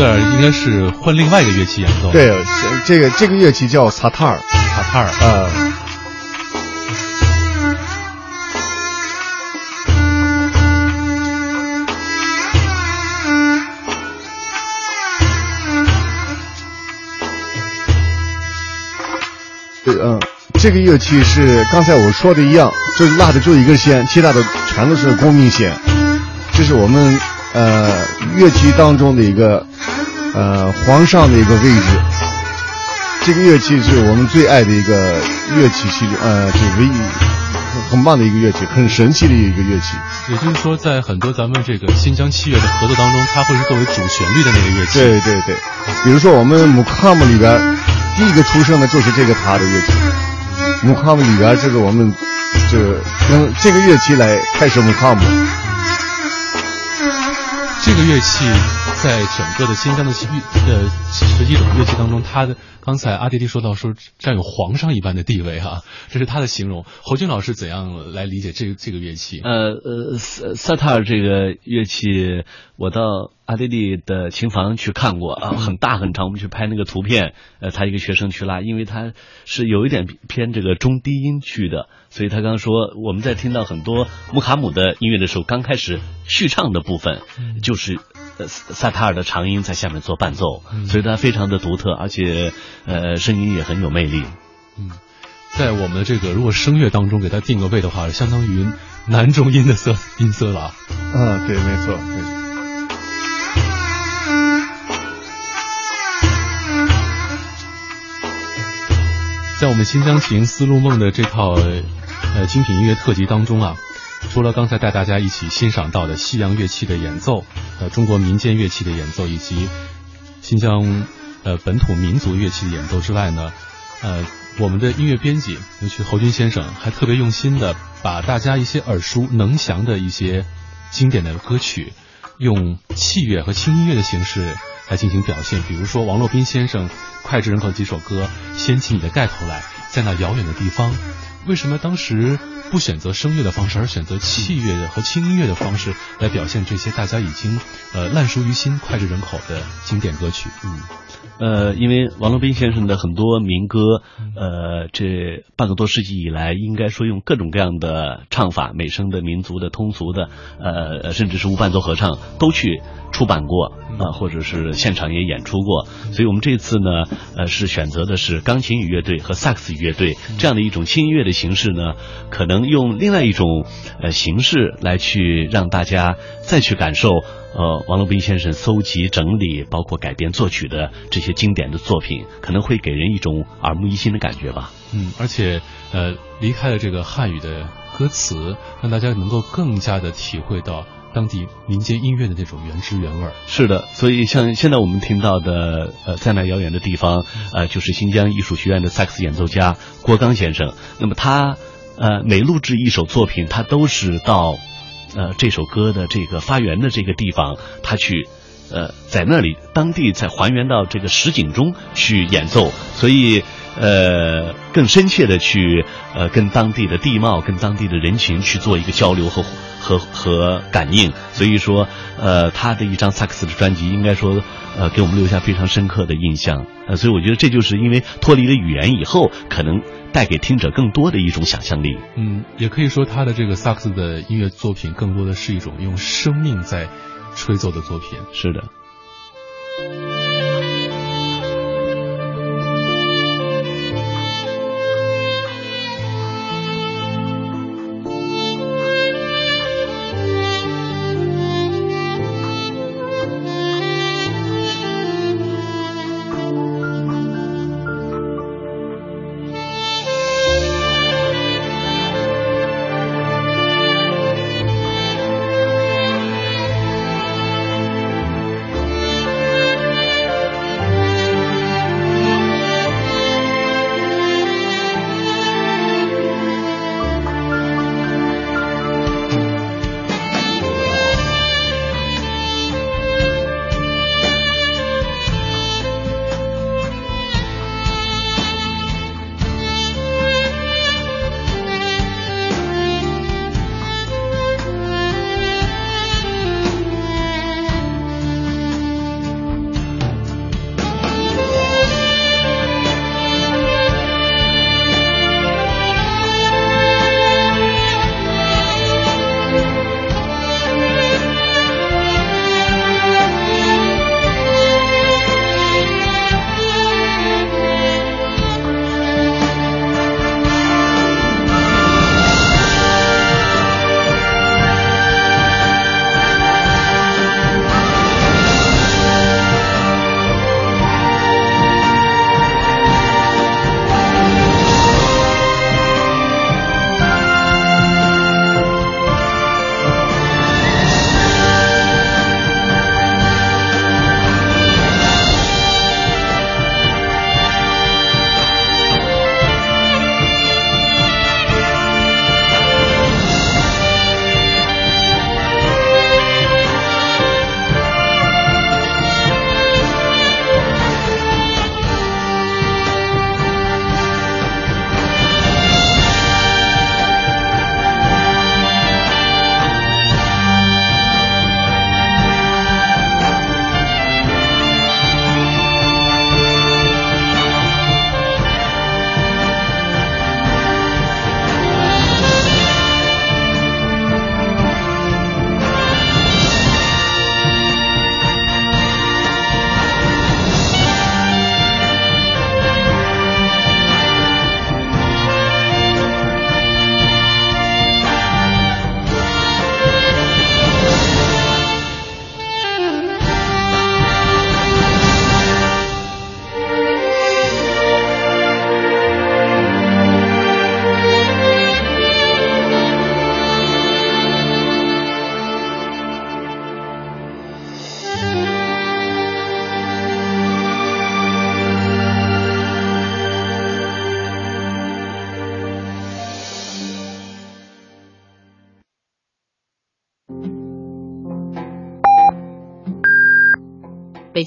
这应该是换另外一个乐器演奏。对，这个这个乐器叫萨塔尔，萨塔尔啊。嗯，这个乐器是刚才我说的一样，就是拉的就一根弦，其他的全都是共鸣弦。这是我们呃乐器当中的一个呃皇上的一个位置。这个乐器是我们最爱的一个乐器，其中呃就唯一很棒的一个乐器，很神奇的一个乐器。也就是说，在很多咱们这个新疆器乐的合作当中，它会是作为主旋律的那个乐器。对对对，比如说我们木卡姆里边。第一个出生的就是这个他的乐器，木卡姆里边这是我们这用这个乐器来开始木卡姆。这个乐器在整个的新疆的乐呃十几种乐器当中，他的刚才阿迪迪说到说占有皇上一般的地位哈，这是他的形容。侯军老师怎样来理解这个这个乐器？呃呃，萨萨塔尔这个乐器，我倒阿迪迪的琴房去看过啊，很大很长，我们去拍那个图片，呃，他一个学生去拉，因为他是有一点偏这个中低音区的，所以他刚说我们在听到很多穆卡姆的音乐的时候，刚开始序唱的部分就是呃萨塔尔的长音在下面做伴奏，所以它非常的独特，而且。呃，声音也很有魅力。嗯，在我们这个如果声乐当中给它定个位的话，相当于男中音的色音色了。嗯，对，没错，对。在我们新疆情丝路梦的这套呃精品音乐特辑当中啊，除了刚才带大家一起欣赏到的西洋乐器的演奏，呃，中国民间乐器的演奏，以及新疆。呃，本土民族乐器的演奏之外呢，呃，我们的音乐编辑，尤其侯军先生，还特别用心的把大家一些耳熟能详的一些经典的歌曲，用器乐和轻音乐的形式来进行表现。比如说王洛宾先生脍炙人口几首歌，《掀起你的盖头来》，在那遥远的地方，为什么当时不选择声乐的方式，而选择器乐和轻音乐的方式来表现这些大家已经呃烂熟于心、脍炙人口的经典歌曲？嗯。呃，因为王洛宾先生的很多民歌，呃，这半个多世纪以来，应该说用各种各样的唱法，美声的、民族的、通俗的，呃，甚至是无伴奏合唱，都去出版过啊，或者是现场也演出过。所以我们这次呢，呃，是选择的是钢琴与乐队和萨克斯与乐队这样的一种轻音乐的形式呢，可能用另外一种呃形式来去让大家再去感受。呃，王洛宾先生搜集、整理，包括改编、作曲的这些经典的作品，可能会给人一种耳目一新的感觉吧。嗯，而且，呃，离开了这个汉语的歌词，让大家能够更加的体会到当地民间音乐的那种原汁原味。是的，所以像现在我们听到的，呃，在那遥远的地方，呃，就是新疆艺术学院的萨克斯演奏家郭刚先生。那么他，呃，每录制一首作品，他都是到。呃，这首歌的这个发源的这个地方，他去，呃，在那里当地再还原到这个实景中去演奏，所以呃，更深切的去呃跟当地的地貌、跟当地的人群去做一个交流和和和感应。所以说，呃，他的一张萨克斯的专辑，应该说呃给我们留下非常深刻的印象。呃，所以我觉得这就是因为脱离了语言以后，可能。带给听者更多的一种想象力。嗯，也可以说他的这个萨克斯的音乐作品，更多的是一种用生命在吹奏的作品。是的。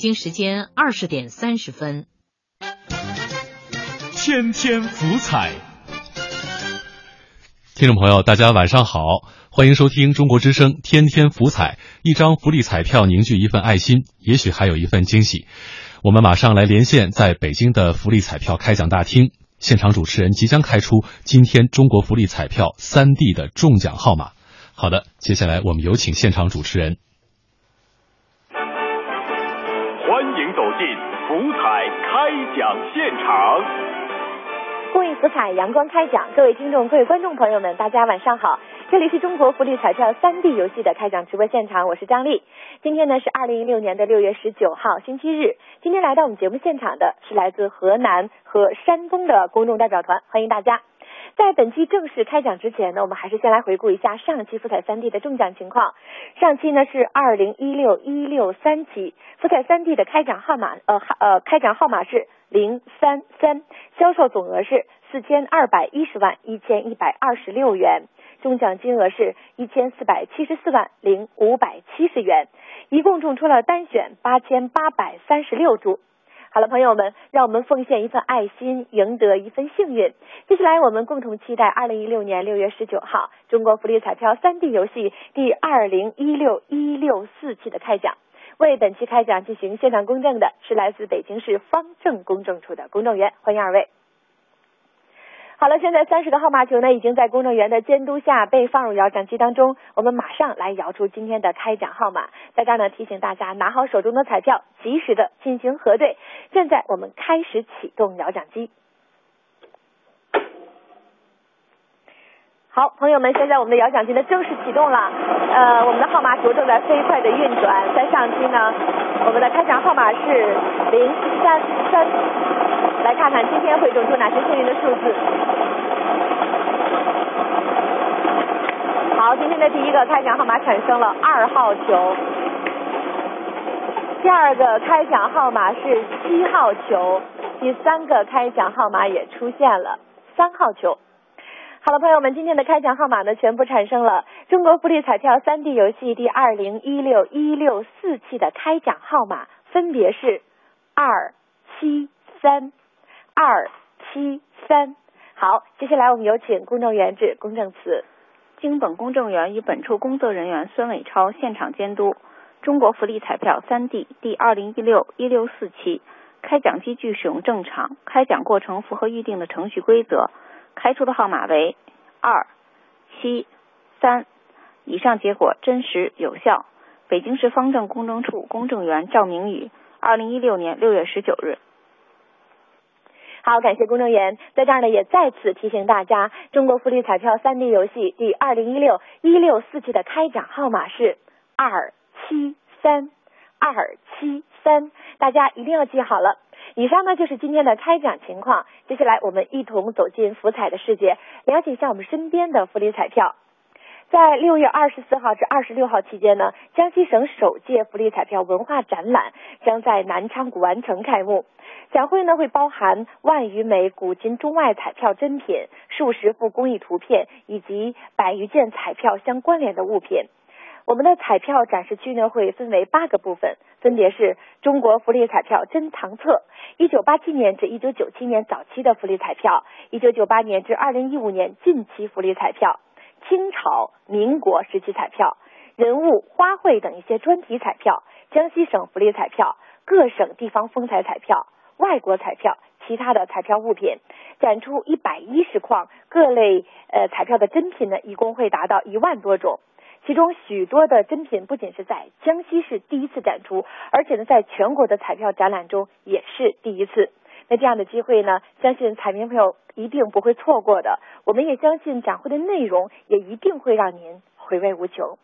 北京时间二十点三十分。天天福彩，听众朋友，大家晚上好，欢迎收听中国之声《天天福彩》，一张福利彩票凝聚一份爱心，也许还有一份惊喜。我们马上来连线在北京的福利彩票开奖大厅，现场主持人即将开出今天中国福利彩票三 D 的中奖号码。好的，接下来我们有请现场主持人。开奖现场。公益福彩阳光开奖，各位听众、各位观众朋友们，大家晚上好！这里是中国福利彩票三 D 游戏的开奖直播现场，我是张丽。今天呢是二零一六年的六月十九号，星期日。今天来到我们节目现场的是来自河南和山东的公众代表团，欢迎大家。在本期正式开奖之前呢，我们还是先来回顾一下上期福彩三 D 的中奖情况。上期呢是二零一六一六三期福彩三 D 的开奖号码，呃呃，开奖号码是。零三三，销售总额是四千二百一十万一千一百二十六元，中奖金额是一千四百七十四万零五百七十元，一共中出了单选八千八百三十六注。好了，朋友们，让我们奉献一份爱心，赢得一份幸运。接下来，我们共同期待二零一六年六月十九号中国福利彩票三 D 游戏第二零一六一六四期的开奖。为本期开奖进行现场公证的是来自北京市方正公证处的公证员，欢迎二位。好了，现在三十个号码球呢已经在公证员的监督下被放入摇奖机当中，我们马上来摇出今天的开奖号码。在这儿呢提醒大家拿好手中的彩票，及时的进行核对。现在我们开始启动摇奖机。好，朋友们，现在我们的摇奖机呢正式启动了，呃，我们的号码球正在飞快的运转，在上期呢，我们的开奖号码是零三三，来看看今天会中出哪些幸运的数字。好，今天的第一个开奖号码产生了二号球，第二个开奖号码是七号球，第三个开奖号码也出现了三号球。好了，朋友们，今天的开奖号码呢，全部产生了。中国福利彩票三 D 游戏第二零一六一六四期的开奖号码分别是二七三二七三。好，接下来我们有请公证员致公证词。经本公证员与本处工作人员孙伟超现场监督，中国福利彩票三 D 第二零一六一六四期开奖机具使用正常，开奖过程符合预定的程序规则。开出的号码为二七三，以上结果真实有效。北京市方正公证处公证员赵明宇，二零一六年六月十九日。好，感谢公证员，在这儿呢也再次提醒大家，中国福利彩票三 D 游戏第二零一六一六四期的开奖号码是二七三二七三，大家一定要记好了。以上呢就是今天的开奖情况。接下来我们一同走进福彩的世界，了解一下我们身边的福利彩票。在六月二十四号至二十六号期间呢，江西省首届福利彩票文化展览将在南昌古玩城开幕。展会呢会包含万余枚古今中外彩票珍品、数十幅工艺图片以及百余件彩票相关联的物品。我们的彩票展示区呢会分为八个部分，分别是中国福利彩票珍藏册、一九八七年至一九九七年早期的福利彩票、一九九八年至二零一五年近期福利彩票、清朝、民国时期彩票、人物、花卉等一些专题彩票、江西省福利彩票、各省地方风采彩票、外国彩票、其他的彩票物品，展出一百一十框各类呃彩票的珍品呢，一共会达到一万多种。其中许多的珍品不仅是在江西市第一次展出，而且呢，在全国的彩票展览中也是第一次。那这样的机会呢，相信彩民朋友一定不会错过的。我们也相信展会的内容也一定会让您回味无穷。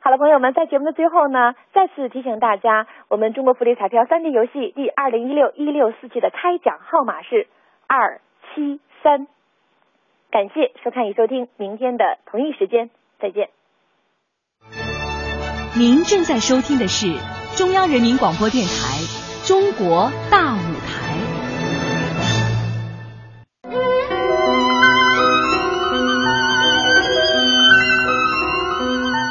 好了，朋友们，在节目的最后呢，再次提醒大家，我们中国福利彩票三 D 游戏第二零一六一六四期的开奖号码是二七三。感谢收看与收听，明天的同一时间再见。您正在收听的是中央人民广播电台《中国大舞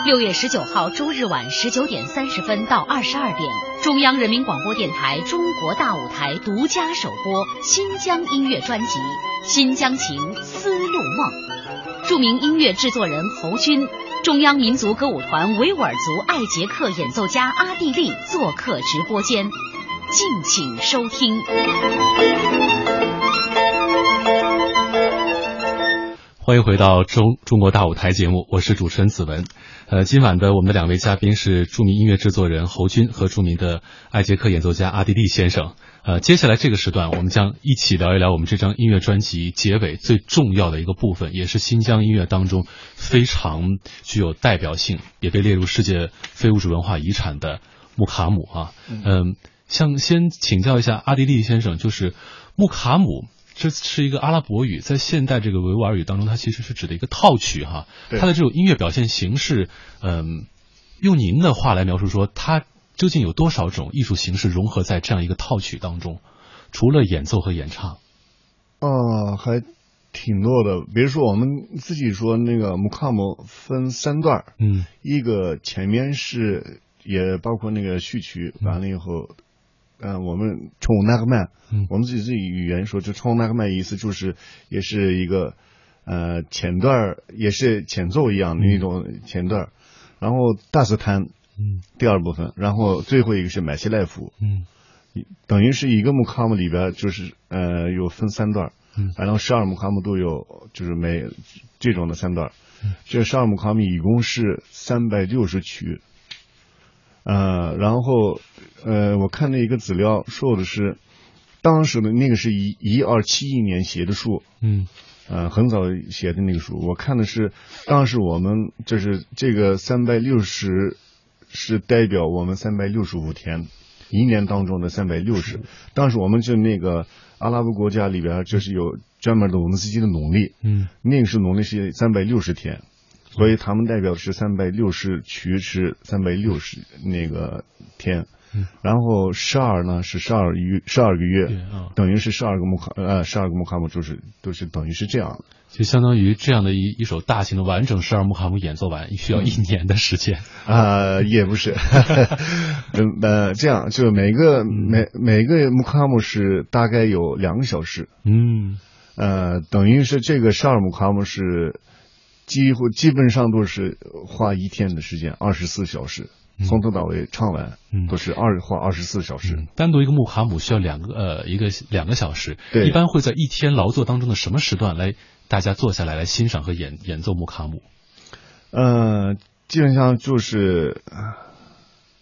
六月十九号周日晚十九点三十分到二十二点，中央人民广播电台中国大舞台独家首播新疆音乐专辑《新疆情丝路梦》，著名音乐制作人侯军。中央民族歌舞团维吾尔族艾捷克演奏家阿蒂力做客直播间，敬请收听。欢迎回到中中国大舞台节目，我是主持人子文。呃，今晚的我们的两位嘉宾是著名音乐制作人侯军和著名的艾杰克演奏家阿迪利先生。呃，接下来这个时段，我们将一起聊一聊我们这张音乐专辑结尾最重要的一个部分，也是新疆音乐当中非常具有代表性，也被列入世界非物质文化遗产的木卡姆啊。嗯，像先请教一下阿迪利先生，就是木卡姆，这是一个阿拉伯语，在现代这个维吾尔语当中，它其实是指的一个套曲哈。它的这种音乐表现形式，嗯，用您的话来描述说它。究竟有多少种艺术形式融合在这样一个套曲当中？除了演奏和演唱，啊，还挺多的。比如说，我们自己说那个木卡姆分三段嗯，一个前面是也包括那个序曲，完了以后，嗯，我们冲那个麦，我们自己自己语言说，就冲那个麦意思就是也是一个呃前段也是前奏一样的那种前段然后大斯坦。嗯，第二部分，然后最后一个是买西赖夫，嗯，等于是一个木卡姆里边就是呃有分三段，嗯，然后十二木卡姆都有，就是每这种的三段，这十二木卡姆一共是三百六十曲，呃，然后呃我看了一个资料说的是，当时的那个是一一二七一年写的书，嗯，呃很早写的那个书，我看的是当时我们就是这个三百六十。是代表我们三百六十五天，一年当中的三百六十。当时我们就那个阿拉伯国家里边，就是有专门的我们自己的农历，嗯，那个是农历是三百六十天，所以他们代表的是三百六十曲是三百六十那个天。然后十二呢是十二月十二个月，等于是十二个木卡呃十二个木卡姆就是都是等于是这样。的，就相当于这样的一一首大型的完整十二木卡姆演奏完需要一年的时间。啊也不是，嗯呃这样就每个每每个木卡姆是大概有两个小时，嗯。呃等于是这个十二木卡姆是几乎基本上都是花一天的时间二十四小时。从头到尾唱完，嗯，都是二花二十四小时。单独一个木卡姆需要两个呃一个两个小时。对，一般会在一天劳作当中的什么时段来大家坐下来来欣赏和演演奏木卡姆？呃，基本上就是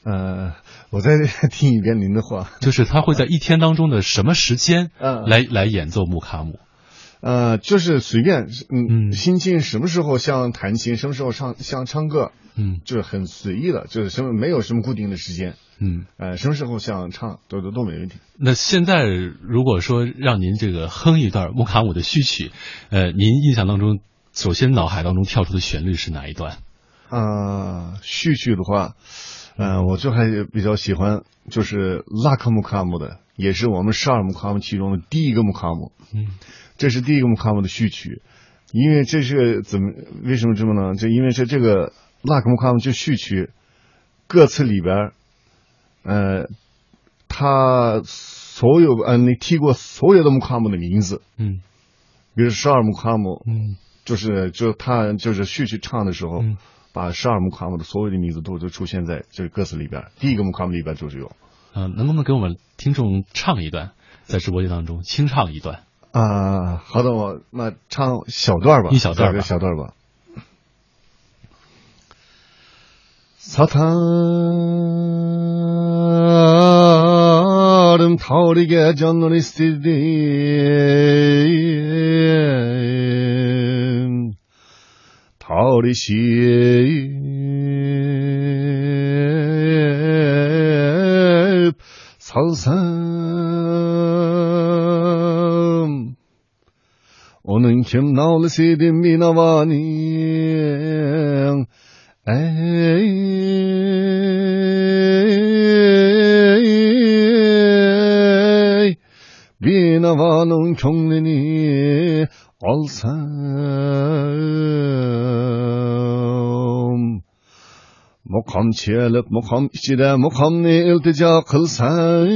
呃，我再听一遍您的话，就是他会在一天当中的什么时间来来演奏木卡姆？呃，就是随便，嗯，心情什么时候想弹琴，什么时候唱想唱歌。嗯，就是很随意的，就是什么没有什么固定的时间，嗯，呃，什么时候想唱都都都没问题。那现在如果说让您这个哼一段穆卡姆的序曲，呃，您印象当中首先脑海当中跳出的旋律是哪一段？啊，序曲的话，呃，我就还比较喜欢就是拉克穆卡姆的，也是我们十二穆卡姆其中的第一个穆卡姆，嗯，这是第一个穆卡姆的序曲，因为这是怎么为什么这么呢？就因为是这个。拉克穆卡姆就序曲歌词里边，呃，他所有呃，你提过所有的穆卡姆的名字，嗯，比如十二穆卡姆，嗯，就是就他就是序曲唱的时候，把十二木卡姆的所有的名字都都出现在这个歌词里边，第一个木卡姆里边就是有。嗯，能不能给我们听众唱一段，在直播间当中清唱一段？啊，好的，我那唱小段吧，一小段吧，小段吧。 사타름 타오르게 전노리 스티딘 타오리시 살 kim navlı sidim bin avanin. Ey, bin avanın könlini alsam. Muqam çelip muqam içide muqamni iltica kılsam.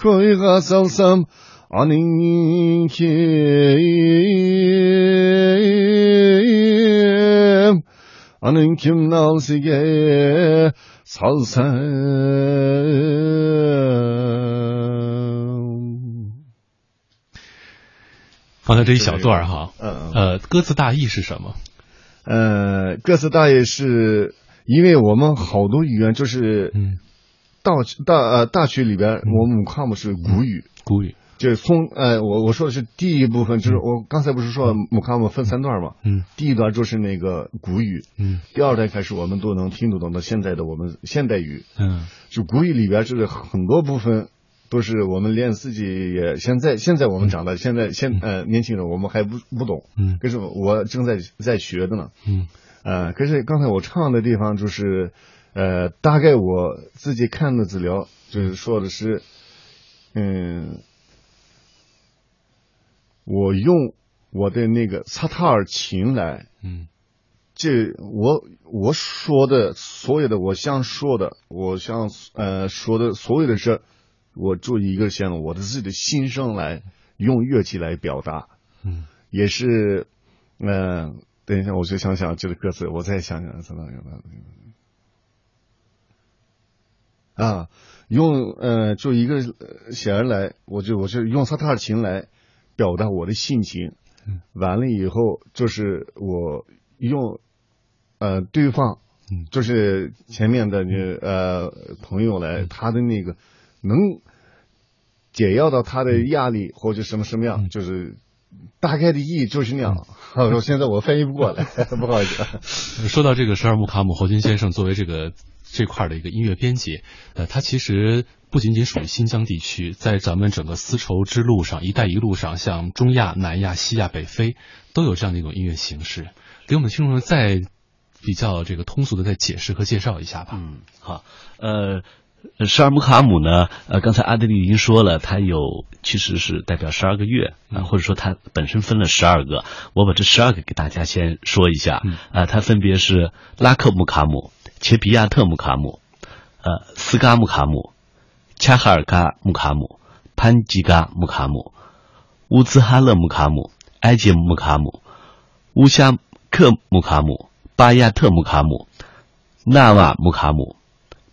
Ko'yga 放在这一小段儿哈，嗯呃，歌词大意是什么？呃，歌词大意是因为我们好多语言就是，嗯，大大呃大学里边，我们姆卡姆是古语，古语，就是从呃我我说的是第一部分，就是我刚才不是说姆卡姆分三段嘛，嗯，第一段就是那个古语，嗯，第二段开始我们都能听得懂的现在的我们现代语，嗯，就古语里边就是很多部分。都是我们连自己也现在现在我们长大，现在现呃年轻人我们还不不懂，嗯。可是我正在在学的呢，嗯呃，可是刚才我唱的地方就是，呃，大概我自己看的资料就是说的是，嗯，我用我的那个萨塔尔琴来，嗯，这我我说的所有的我想说的，我想呃说的所有的事，我做一个像我的自己的心声来用乐器来表达，嗯，也是，嗯、等一下，我就想想这个歌词，我再想想怎么样啊，用呃，就一个呃写而来，我就我就用萨塔尔琴来表达我的心情。嗯，完了以后就是我用呃对方，嗯，就是前面的那呃朋友来，他的那个能解药到他的压力或者什么什么样，就是大概的意义就是那样。我现在我翻译不过来，不好意思。说到这个十二木卡姆，侯军先生作为这个这块的一个音乐编辑，呃，他其实不仅仅属于新疆地区，在咱们整个丝绸之路上、一带一路上，像中亚、南亚、西亚、北非，都有这样的一种音乐形式。给我们听众们再比较这个通俗的再解释和介绍一下吧。嗯，好，呃。十二木卡姆呢？呃，刚才阿德利已经说了，它有其实是代表十二个月啊、或者说它本身分了十二个。我把这十二个给大家先说一下。啊、它分别是拉克木卡姆、切比亚特木卡姆、呃斯嘎木卡姆、恰哈尔嘎木卡姆、潘吉嘎木卡姆、乌兹哈勒木卡姆、埃杰木卡姆、乌夏克木卡姆、巴亚特木卡姆、纳瓦木卡姆。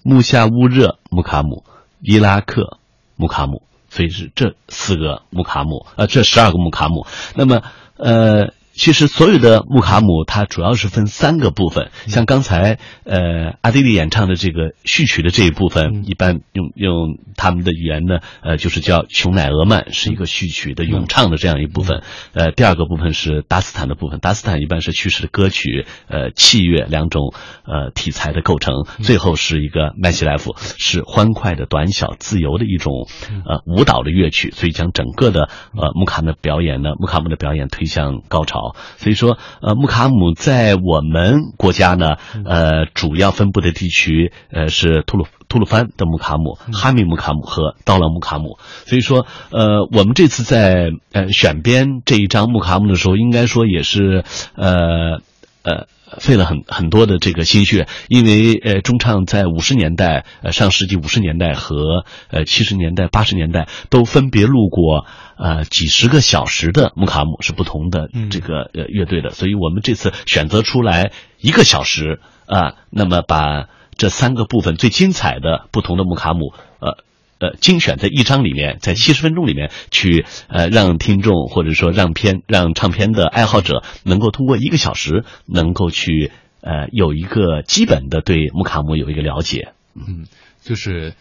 穆夏乌热木卡姆、伊拉克木卡姆，所以是这四个木卡姆，呃，这十二个木卡姆。那么，呃，其实所有的木卡姆它主要是分三个部分，像刚才呃阿迪力演唱的这个序曲的这一部分，一般用用他们的语言呢，呃，就是叫琼乃俄曼，是一个序曲的咏唱的这样一部分。呃，第二个部分是达斯坦的部分，达斯坦一般是叙事的歌曲、呃器乐两种呃题材的构成，最后是一个麦西莱夫，是欢快的、短小、自由的一种呃舞蹈的乐曲，所以将整个的呃穆卡姆的表演呢，穆卡姆的表演推向高潮。所以说，呃，穆卡姆在我们国家呢，呃，主要分布的地区呃是吐鲁吐鲁番的穆卡姆、哈密穆卡姆和刀郎穆卡姆。所以说，呃，我们这次在呃选编这一张穆卡姆的时候，应该说也是呃呃。费了很很多的这个心血，因为呃，中唱在五十年代，呃，上世纪五十年代和呃七十年代、八十年代都分别录过呃几十个小时的木卡姆，是不同的这个呃乐队的，所以我们这次选择出来一个小时啊、那么把这三个部分最精彩的不同的木卡姆，呃。呃，精选在一张里面，在七十分钟里面去呃，让听众或者说让片让唱片的爱好者能够通过一个小时，能够去呃有一个基本的对穆卡姆有一个了解。嗯，就是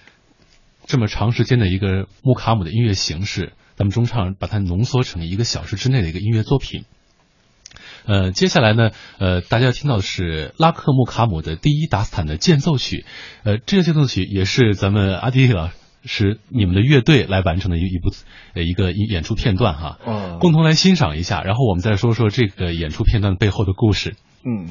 这么长时间的一个穆卡姆的音乐形式，咱们中唱把它浓缩成一个小时之内的一个音乐作品。呃，接下来呢，呃，大家要听到的是拉克穆卡姆的第一达斯坦的间奏曲，呃，这个间奏曲也是咱们阿迪老师你们的乐队来完成的一一部呃一个演出片段哈，嗯共同来欣赏一下，然后我们再说说这个演出片段背后的故事。嗯。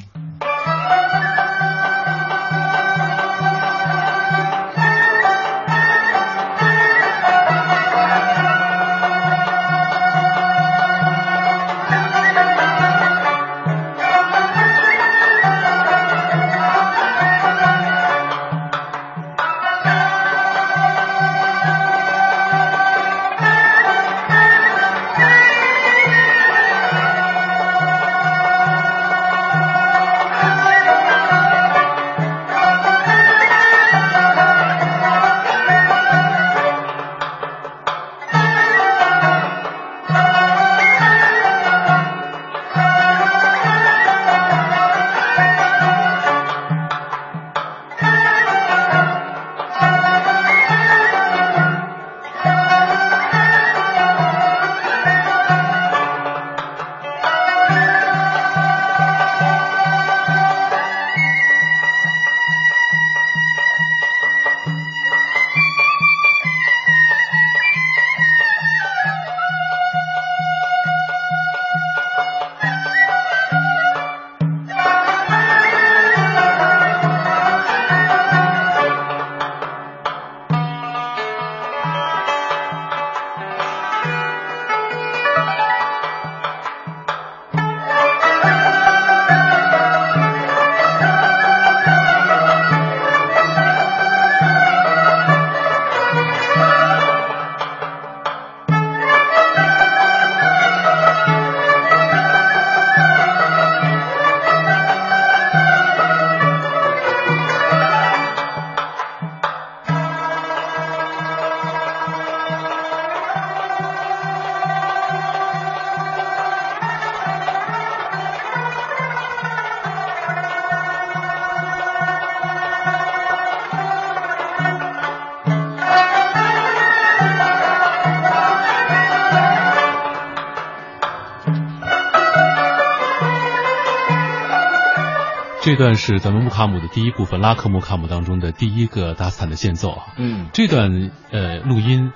这段是咱们穆卡姆的第一部分，拉克穆卡姆当中的第一个达斯坦的献奏啊。嗯，这段呃录音，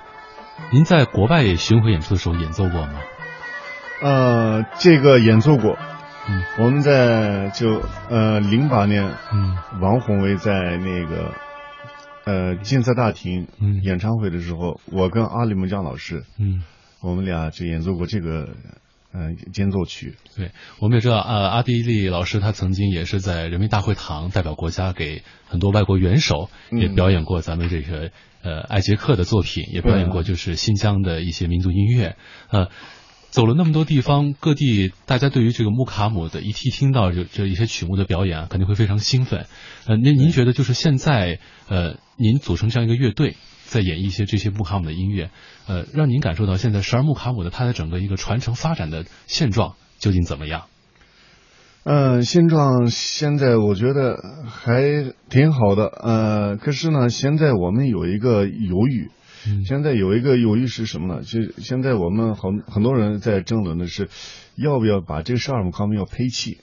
您在国外巡回演出的时候演奏过吗？呃，这个演奏过。嗯，我们在就呃零八年，嗯，王宏伟在那个呃金色大厅演唱会的时候，我跟阿里木江老师，嗯，我们俩就演奏过这个呃间奏曲。对，我们也知道，呃，阿迪力老师他曾经也是在人民大会堂代表国家给很多外国元首也表演过咱们这个呃艾杰克的作品，也表演过就是新疆的一些民族音乐，呃。走了那么多地方，各地大家对于这个木卡姆的一提听到这这一些曲目的表演啊，肯定会非常兴奋。呃，您您觉得就是现在呃，您组成这样一个乐队，在演绎一些这些穆卡姆的音乐，呃，让您感受到现在十二穆卡姆的它的整个一个传承发展的现状究竟怎么样？嗯，现状现在我觉得还挺好的。呃，可是呢，现在我们有一个犹豫。现在有一个犹豫是什么呢？就现在我们很很多人在争论的是，要不要把这个十二木卡姆要配器？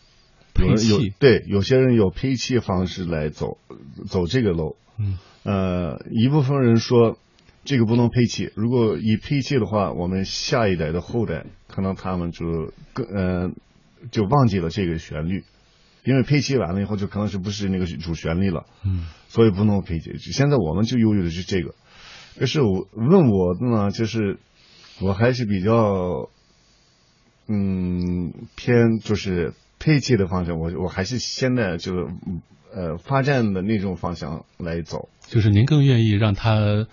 配器对，有些人有配器方式来走走这个路。嗯，呃，一部分人说这个不能配器，如果以配器的话，我们下一代的后代可能他们就更呃就忘记了这个旋律，因为配器完了以后就可能是不是那个主旋律了。嗯，所以不能配器。现在我们就犹豫的是这个。可是我问我呢，就是我还是比较，嗯，偏就是配器的方向，我我还是现在就是呃发展的那种方向来走。就是您更愿意让他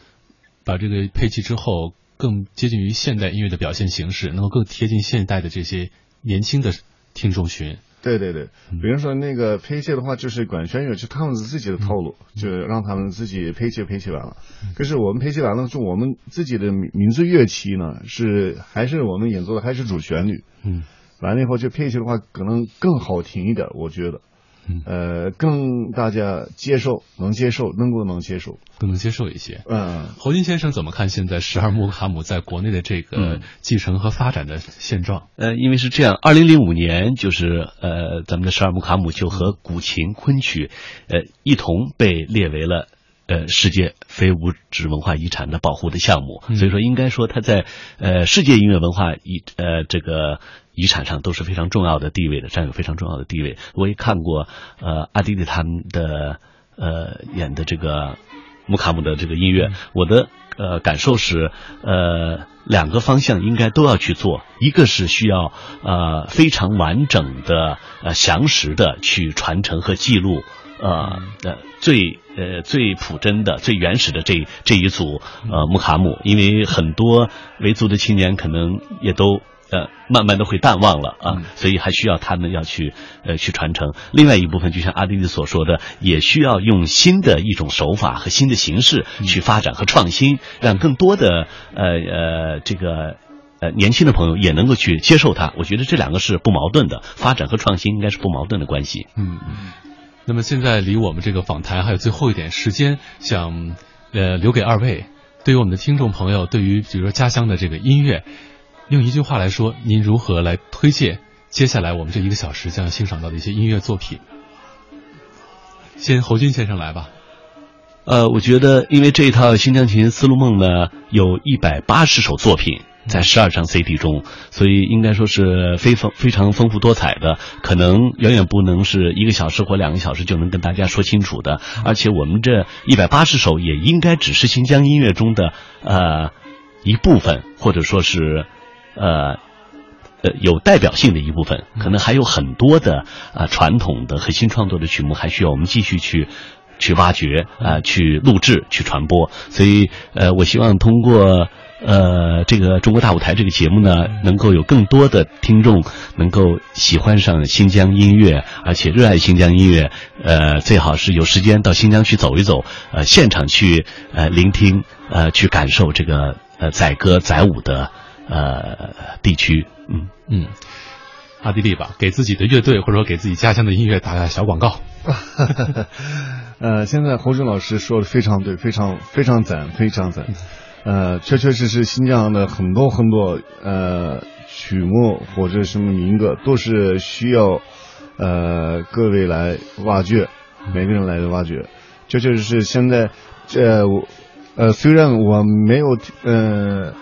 把这个配器之后更接近于现代音乐的表现形式，能够更贴近现代的这些年轻的听众群。对对对，比如说那个配器的话，就是管弦乐，就他们自己的套路，就让他们自己配器配器完了。可是我们配器完了，就我们自己的民族乐器呢，是还是我们演奏的还是主旋律。嗯，完了以后，就配器的话，可能更好听一点，我觉得。呃，更大家接受，能接受，能够能接受，更能接受一些。嗯，侯金先生怎么看现在十二木卡姆在国内的这个继承和发展的现状？呃，因为是这样，二零零五年就是呃，咱们的十二木卡姆就和古琴、昆曲，呃，一同被列为了呃世界非物质文化遗产的保护的项目。所以说，应该说它在呃世界音乐文化遗呃这个。遗产上都是非常重要的地位的，占有非常重要的地位。我也看过，呃，阿迪迪他们的呃演的这个穆卡姆的这个音乐，我的呃感受是，呃，两个方向应该都要去做，一个是需要呃非常完整的、呃详实的去传承和记录，呃的最呃最朴真的、最原始的这这一组呃木卡姆，因为很多维族的青年可能也都。呃，慢慢的会淡忘了啊，所以还需要他们要去呃去传承。另外一部分，就像阿迪迪所说的，也需要用新的一种手法和新的形式去发展和创新，让更多的呃呃这个呃年轻的朋友也能够去接受它。我觉得这两个是不矛盾的，发展和创新应该是不矛盾的关系。嗯嗯。那么现在离我们这个访谈还有最后一点时间，想呃留给二位，对于我们的听众朋友，对于比如说家乡的这个音乐。用一句话来说，您如何来推荐接下来我们这一个小时将要欣赏到的一些音乐作品？先侯军先生来吧。呃，我觉得，因为这一套《新疆琴丝路梦》呢，有一百八十首作品在十二张 CD 中，所以应该说是非丰非常丰富多彩的，可能远远不能是一个小时或两个小时就能跟大家说清楚的。而且我们这一百八十首也应该只是新疆音乐中的呃一部分，或者说是。呃，呃，有代表性的一部分，可能还有很多的啊传统的和新创作的曲目，还需要我们继续去去挖掘啊，去录制、去传播。所以，呃，我希望通过呃这个中国大舞台这个节目呢，能够有更多的听众能够喜欢上新疆音乐，而且热爱新疆音乐。呃，最好是有时间到新疆去走一走，呃，现场去呃聆听，呃，去感受这个呃载歌载舞的。呃，地区，嗯嗯，阿迪力吧，给自己的乐队或者说给自己家乡的音乐打打小广告。呃，现在侯军老师说的非常对，非常非常赞，非常赞。呃，确确实实，新疆的很多很多呃曲目或者什么民歌都是需要呃各位来挖掘，每个人来挖掘，这就是现在这我呃虽然我没有呃。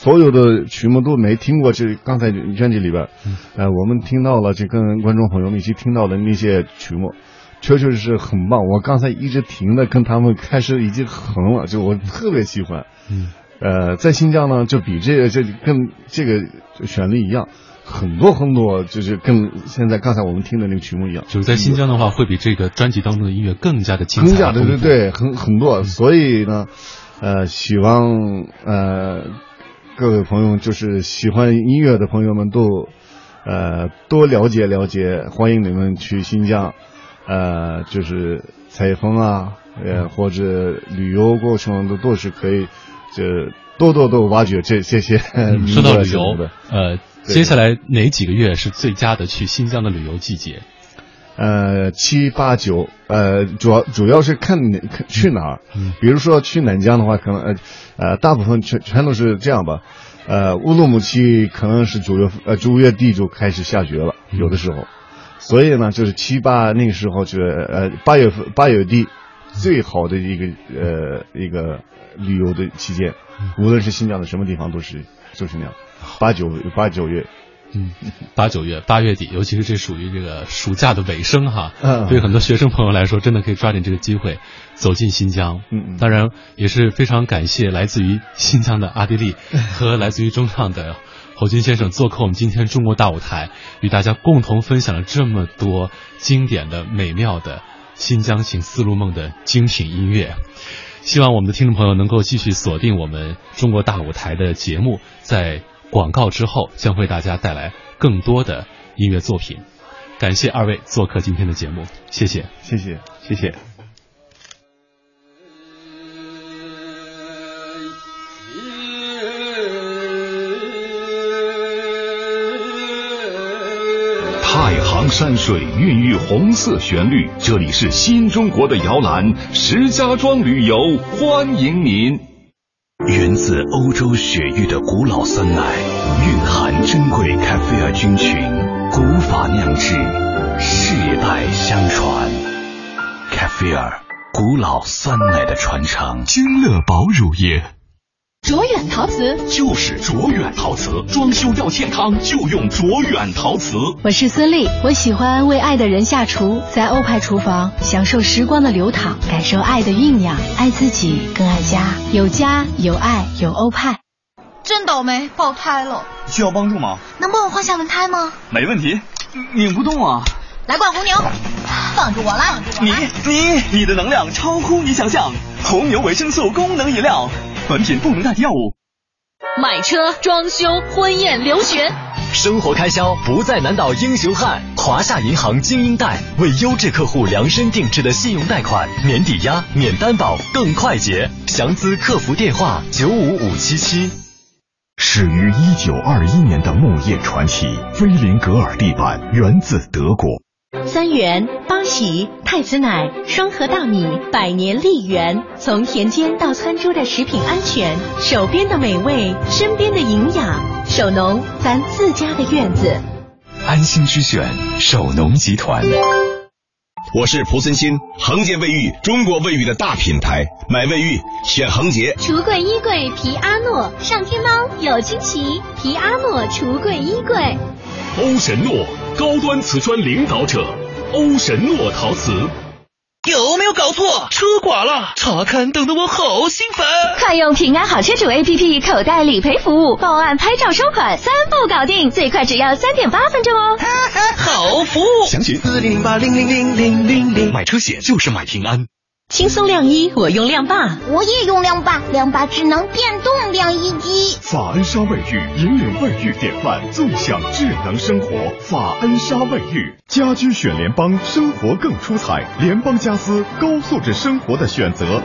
所有的曲目都没听过，这刚才专辑里边，呃，我们听到了，这跟观众朋友们一起听到的那些曲目，确确实实很棒。我刚才一直停的跟他们开始已经横了，就我特别喜欢。嗯，呃，在新疆呢，就比这个这跟这个旋律一样，很多很多，就是跟现在刚才我们听的那个曲目一样。就是在新疆的话，会比这个专辑当中的音乐更加的精彩。更加的对对，很很多。所以呢，呃，希望呃。各位朋友，就是喜欢音乐的朋友们都，呃，多了解了解，欢迎你们去新疆，呃，就是采风啊，呃，或者旅游过程都都是可以，就多多多挖掘这这些。说到旅游，呃，接下来哪几个月是最佳的去新疆的旅游季节？呃，七八九，呃，主要主要是看去哪儿。嗯，比如说去南疆的话，可能呃呃，大部分全全都是这样吧。呃，乌鲁木齐可能是九月呃九月底就开始下雪了，有的时候。所以呢，就是七八那个时候，就是呃八月份八月底，最好的一个呃一个旅游的期间，无论是新疆的什么地方都是就是那样。八九八九月。嗯，八九月八月底，尤其是这属于这个暑假的尾声哈，嗯，对很多学生朋友来说，真的可以抓紧这个机会走进新疆。嗯，当然也是非常感谢来自于新疆的阿迪力 和来自于中唱的侯军先生做客我们今天中国大舞台，与大家共同分享了这么多经典的、美妙的新疆情丝路梦的精品音乐。希望我们的听众朋友能够继续锁定我们中国大舞台的节目，在。广告之后将为大家带来更多的音乐作品，感谢二位做客今天的节目，谢谢，谢谢，谢谢。太行山水孕育红色旋律，这里是新中国的摇篮——石家庄旅游，欢迎您。源自欧洲雪域的古老酸奶，蕴含珍贵卡菲尔菌群，古法酿制，世代相传。卡菲尔，古老酸奶的传承。君乐宝乳业。卓远陶瓷就是卓远陶瓷，装修要健康就用卓远陶瓷。我是孙俪，我喜欢为爱的人下厨，在欧派厨房享受时光的流淌，感受爱的酝酿，爱自己更爱家，有家有爱有欧派。真倒霉，爆胎了，需要帮助吗？能帮我换下轮胎吗？没问题，拧不动啊。来罐红牛，放住我了。你你你的能量超乎你想象，红牛维生素功能饮料。本品不能代替药物。买车、装修、婚宴、留学，生活开销不再难倒英雄汉。华夏银行精英贷为优质客户量身定制的信用贷款，免抵押、免担保，更快捷。详咨客服电话九五五七七。始于一九二一年的木业传奇菲林格尔地板，源自德国。三元八喜太子奶双核大米百年丽源，从田间到餐桌的食品安全，手边的美味，身边的营养，守农咱自家的院子，安心之选守农集团。我是蒲森新，恒洁卫浴，中国卫浴的大品牌，买卫浴选恒洁。橱柜衣柜皮阿诺，上天猫有惊喜，皮阿诺橱柜衣柜。欧神诺。高端瓷砖领导者，欧神诺陶瓷。有没有搞错？车剐了，查看等得我好心烦。快用平安好车主 APP 口袋理赔服务，报案、拍照、收款三步搞定，最快只要三点八分钟哦。好服务，详询四零八零零零零零零。买车险就是买平安。轻松晾衣，我用晾霸，我也用晾霸，晾霸智能电动晾衣机。法恩莎卫浴引领卫浴典范，纵享智能生活。法恩莎卫浴，家居选联邦，生活更出彩。联邦家私，高素质生活的选择。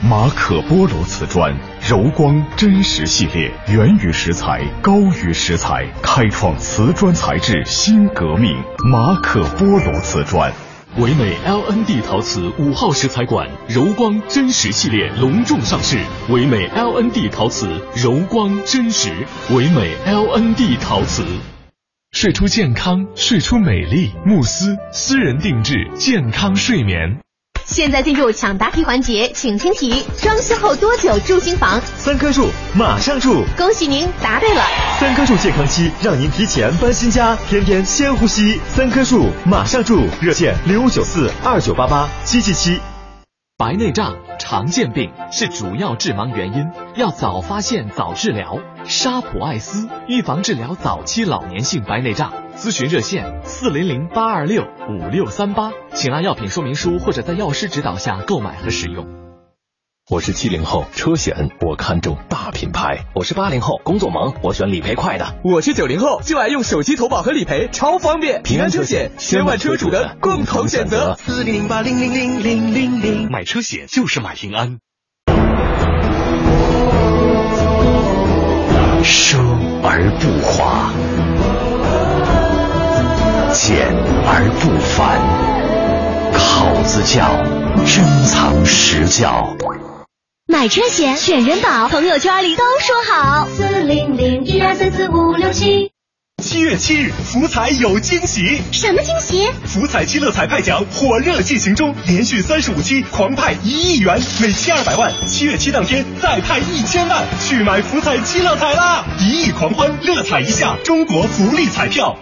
马可波罗瓷砖，柔光真实系列，源于石材，高于石材，开创瓷砖材质新革命。马可波罗瓷砖。唯美 LND 陶瓷五号石材馆柔光真实系列隆重上市，唯美 LND 陶瓷柔光真实，唯美 LND 陶瓷。睡出健康，睡出美丽。慕斯私人定制健康睡眠。现在进入抢答题环节，请听题：装修后多久住新房？三棵树，马上住！恭喜您答对了。三棵树健康期，让您提前搬新家，天天先呼吸。三棵树，马上住！热线零五九四二九八八七七七。白内障常见病，是主要致盲原因，要早发现早治疗。沙普爱思预防治疗早期老年性白内障，咨询热线四零零八二六五六三八，请按药品说明书或者在药师指导下购买和使用。我是七零后，车险我看中大品牌。我是八零后，工作忙，我选理赔快的。我是九零后，就爱用手机投保和理赔，超方便。平安车险，千万车主的共同选择。四零零八零零零零零零，买车险就是买平安。生而不华，简而不凡，考字教，珍藏实教。买车险选人保，朋友圈里都说好。四零零一二三四五六七。七月七日，福彩有惊喜！什么惊喜？福彩七乐彩派奖火热进行中，连续三十五期狂派一亿元，每期二百万。七月七当天再派一千万，去买福彩七乐彩啦！一亿狂欢，乐彩一下，中国福利彩票。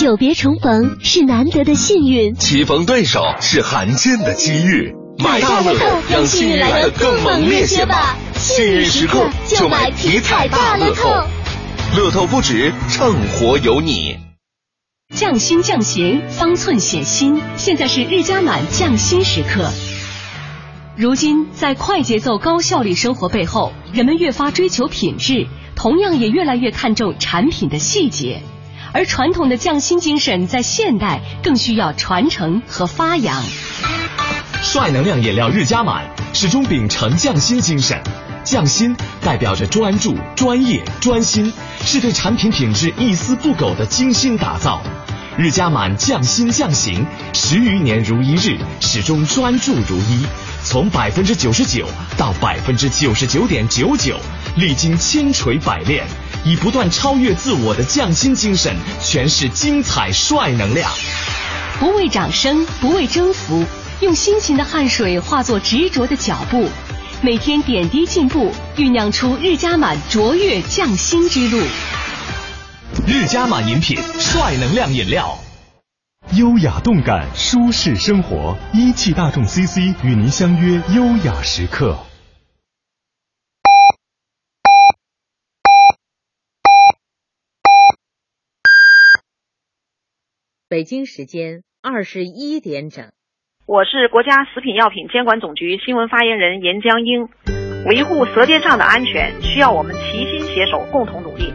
久别重逢是难得的幸运，棋逢对手是罕见的机遇。买大乐透，让幸运来得更猛烈些吧！幸运时刻就买体彩大乐透。乐透不止，畅活有你。匠心匠心，方寸显心。现在是日加满匠心时刻。如今，在快节奏、高效率生活背后，人们越发追求品质，同样也越来越看重产品的细节。而传统的匠心精神，在现代更需要传承和发扬。帅能量饮料日加满始终秉承匠心精神，匠心代表着专注、专业、专心，是对产品品质一丝不苟的精心打造。日加满匠心匠行，十余年如一日，始终专注如一，从百分之九十九到百分之九十九点九九，历经千锤百炼，以不断超越自我的匠心精神，诠释精彩帅能量。不为掌声，不为征服。用辛勤的汗水化作执着的脚步，每天点滴进步，酝酿出日加满卓越匠心之路。日加满饮品，帅能量饮料，优雅动感，舒适生活。一汽大众 CC 与您相约优雅时刻。北京时间二十一点整。我是国家食品药品监管总局新闻发言人严江英。维护舌尖上的安全，需要我们齐心携手，共同努力。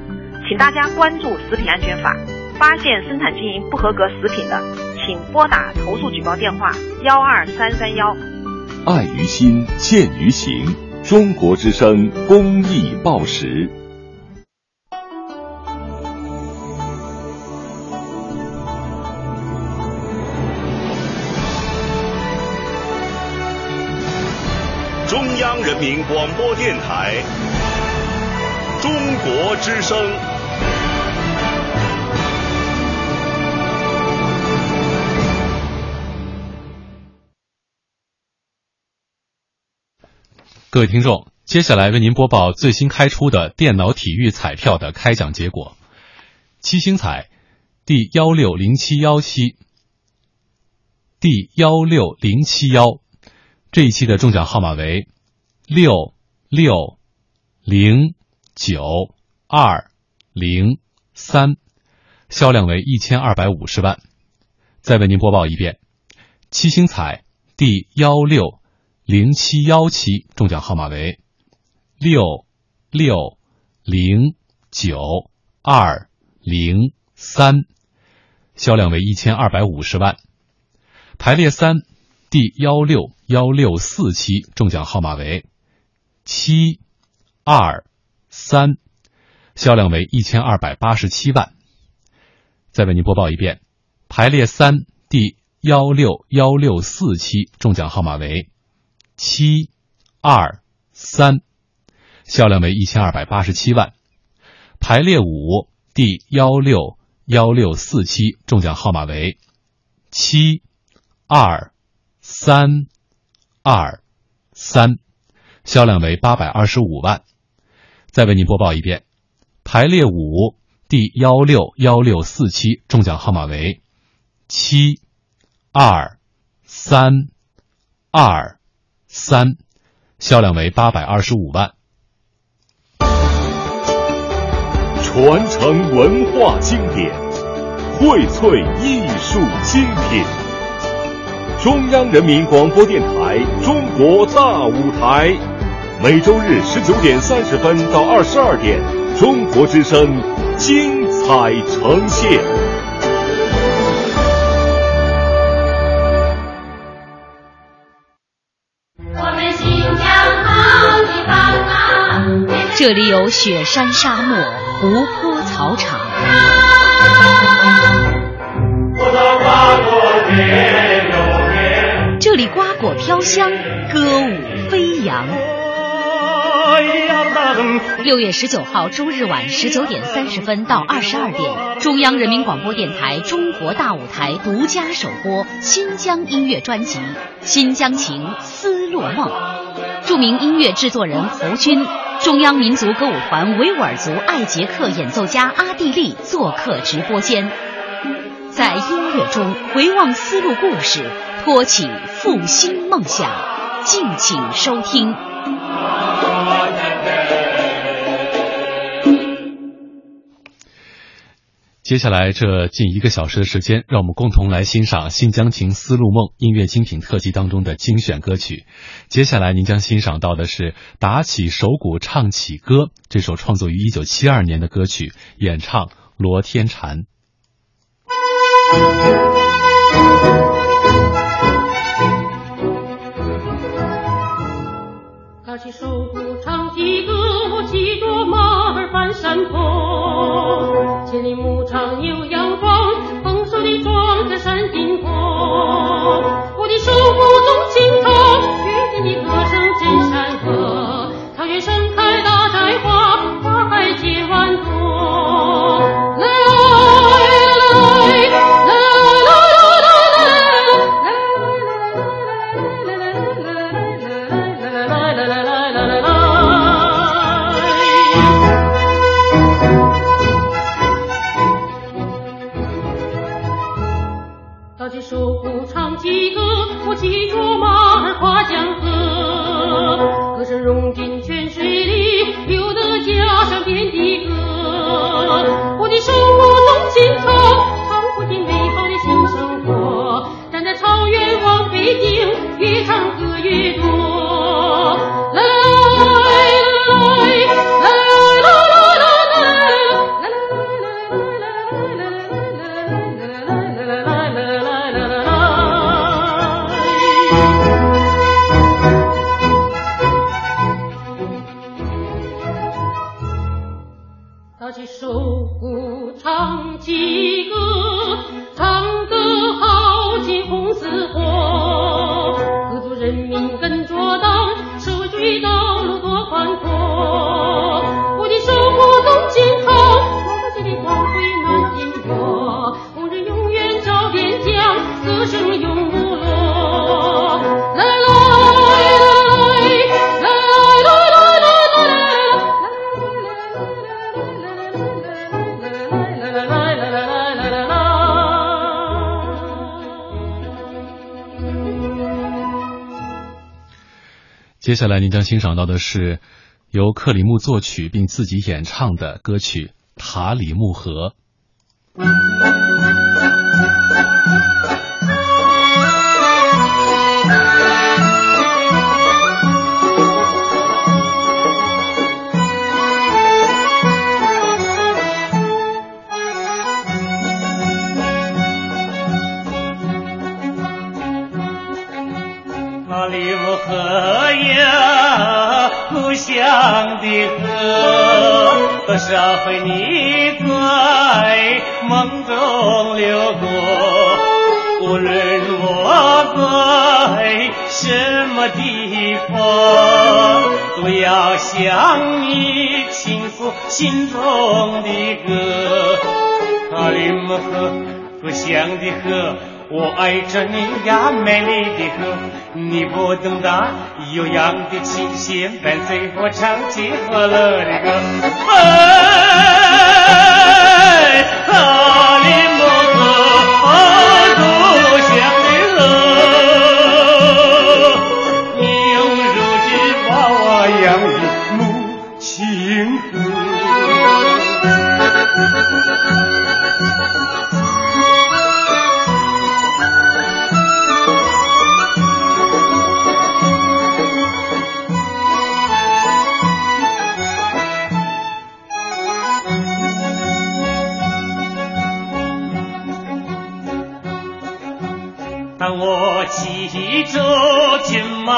请大家关注《食品安全法》，发现生产经营不合格食品的，请拨打投诉举报电话幺二三三幺。爱于心，见于行。中国之声公益报时。央人民广播电台中国之声。各位听众，接下来为您播报最新开出的电脑体育彩票的开奖结果。七星彩第幺六零七幺七，第幺六零七幺。这一期的中奖号码为六六零九二零三，销量为一千二百五十万。再为您播报一遍，七星彩第幺六零七幺七，中奖号码为六六零九二零三，销量为一千二百五十万。排列三第幺六。幺六四七中奖号码为七二三，销量为一千二百八十七万。再为您播报一遍，排列三第幺六幺六四期中奖号码为七二三，销量为一千二百八十七万。排列五第幺六幺六四期，中奖号码为七二三二三，销量为八百二十五万。再为您播报一遍，排列五第幺六幺六四期，中奖号码为七二三二三，销量为八百二十五万。传承文化经典，荟萃艺术精品。中央人民广播电台《中国大舞台》，每周日十九点三十分到二十二点，中国之声精彩呈现。我们新疆好地方啊！这里有雪山、沙漠、湖泊、草场。这里瓜果飘香，歌舞飞扬。六月十九号周日晚十九点三十分到二十二点，中央人民广播电台《中国大舞台》独家首播新疆音乐专辑《新疆情·丝路梦》，著名音乐制作人侯军。中央民族歌舞团维吾尔族艾杰克演奏家阿蒂利做客直播间，在音乐中回望丝路故事，托起复兴梦想，敬请收听。接下来这近一个小时的时间，让我们共同来欣赏《新疆情·丝路梦》音乐精品特辑当中的精选歌曲。接下来您将欣赏到的是《打起手鼓唱起歌》这首创作于一九七二年的歌曲，演唱罗天婵。山坡，千里牧场牛羊壮，丰收的庄稼山顶坡。我的手鼓动情手舞动情长，唱不尽美好的新生活。站在草原望北京，越唱歌越多。几个接下来您将欣赏到的是由克里木作曲并自己演唱的歌曲《塔里木河》。的河，多少回你在梦中流过。无论我在什么地方，都要向你倾诉心中的歌。阿里木河，故乡的河，我爱着你呀，美丽的河，你不懂得悠扬的琴弦伴随我唱起欢乐的歌。哎，塔里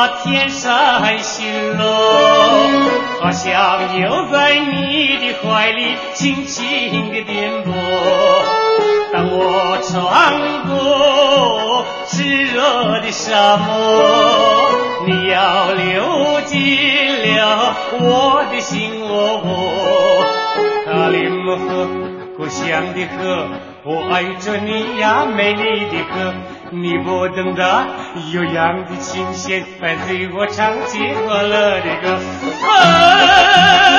天山行路，好像又在你的怀里轻轻的颠簸。当我穿过湿热的沙漠，你要流进了我的心窝。塔里木河，故乡的河，我爱着你呀，美丽的河。你不懂得悠扬的琴弦伴随我唱起欢乐的歌。啊，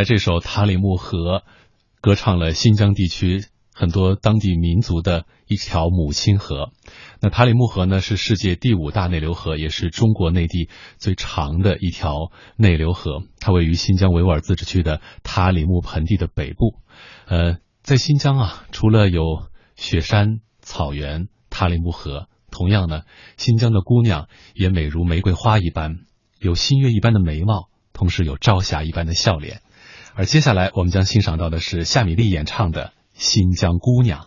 才这首《塔里木河》歌唱了新疆地区很多当地民族的一条母亲河。那塔里木河呢，是世界第五大内流河，也是中国内地最长的一条内流河。它位于新疆维吾尔自治区的塔里木盆地的北部。呃，在新疆啊，除了有雪山、草原、塔里木河，同样呢，新疆的姑娘也美如玫瑰花一般，有新月一般的眉毛，同时有朝霞一般的笑脸。而接下来我们将欣赏到的是夏米丽演唱的《新疆姑娘》。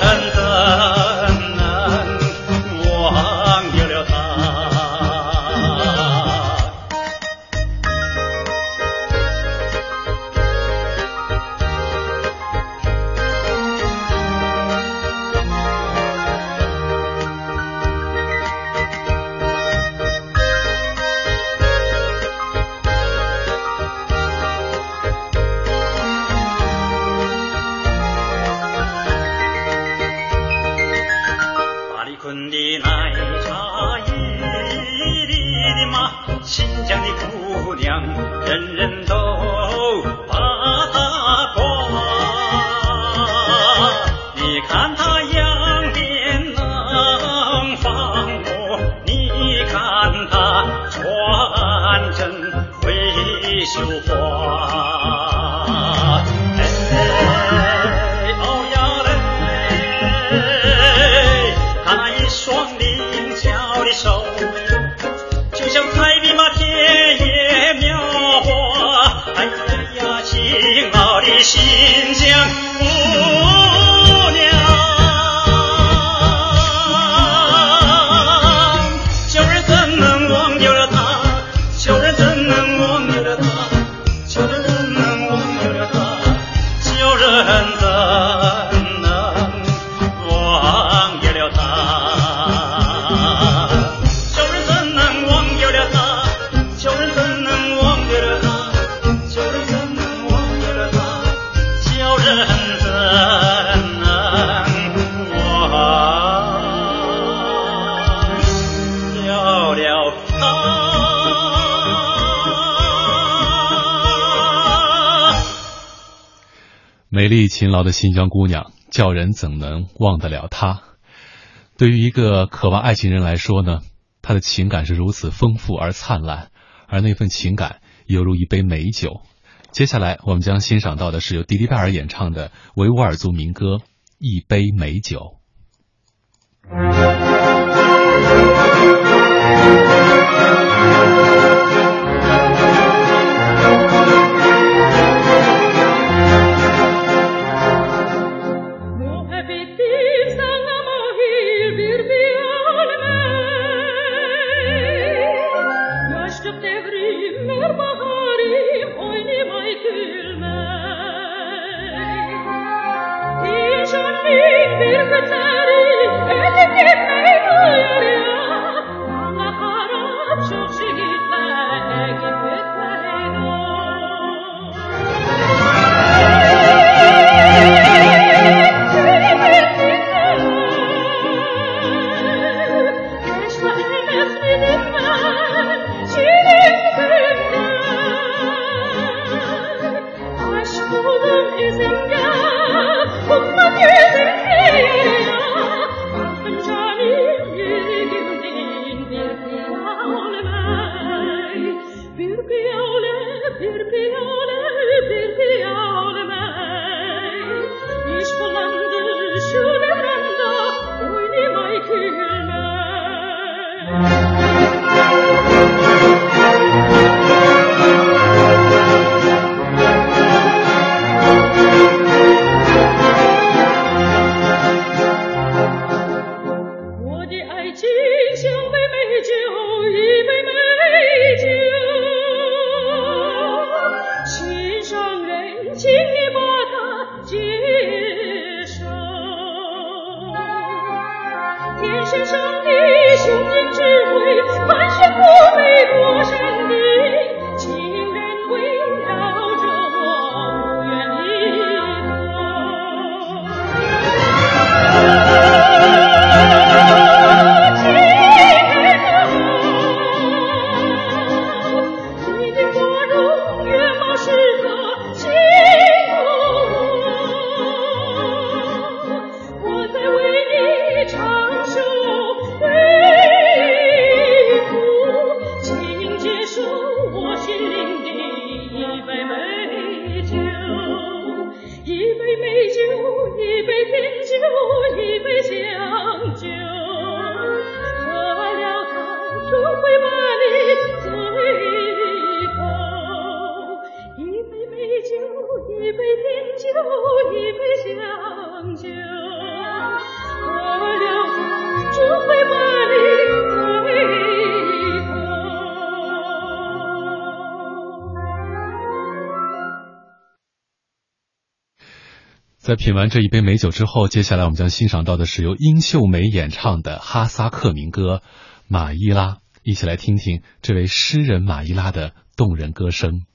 Jahan 勤劳的新疆姑娘，叫人怎能忘得了她？对于一个渴望爱情人来说呢，她的情感是如此丰富而灿烂，而那份情感犹如一杯美酒。接下来我们将欣赏到的是由迪丽拜尔演唱的维吾尔族民歌《一杯美酒》。品完这一杯美酒之后，接下来我们将欣赏到的是由殷秀梅演唱的哈萨克民歌《马伊拉》，一起来听听这位诗人马伊拉的动人歌声。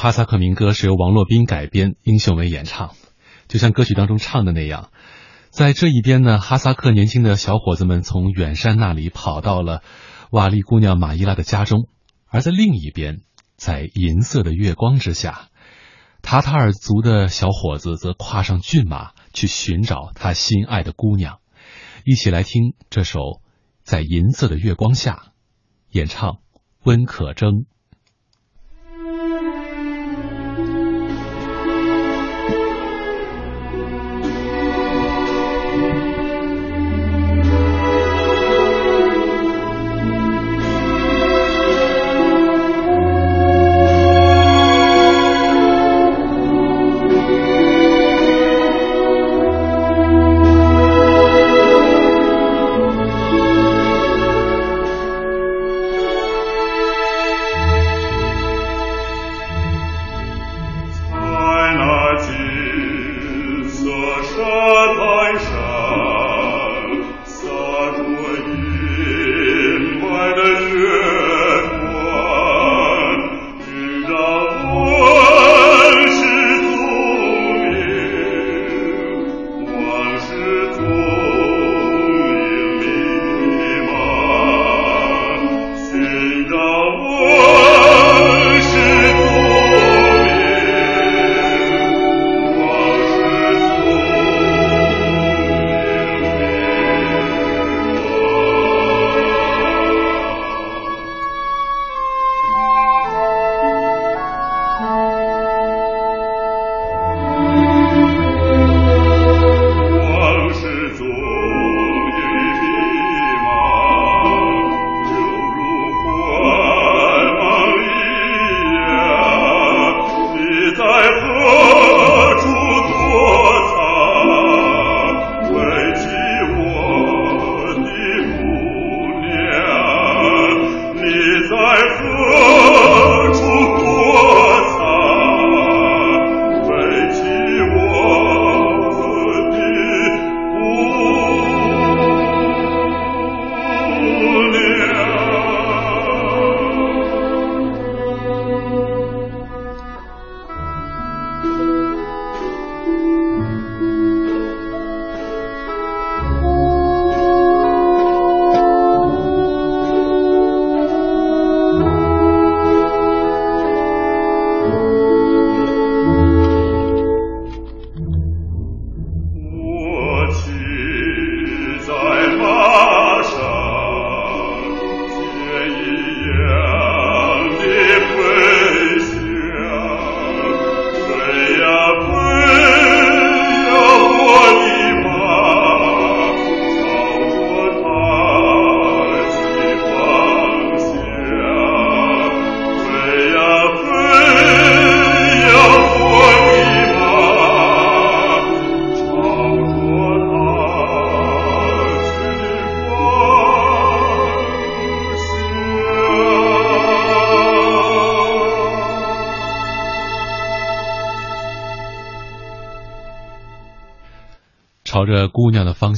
哈萨克民歌是由王洛宾改编，英雄伟演唱。就像歌曲当中唱的那样，在这一边呢，哈萨克年轻的小伙子们从远山那里跑到了瓦利姑娘马伊拉的家中；而在另一边，在银色的月光之下，塔塔尔族的小伙子则跨上骏马去寻找他心爱的姑娘。一起来听这首《在银色的月光下》，演唱温可铮。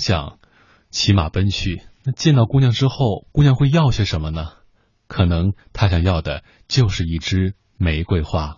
想骑马奔去。那见到姑娘之后，姑娘会要些什么呢？可能她想要的就是一支玫瑰花。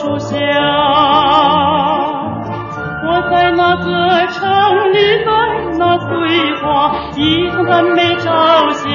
树下，我在那歌城里，在那翠花，一映得美朝霞。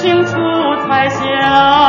清楚才笑。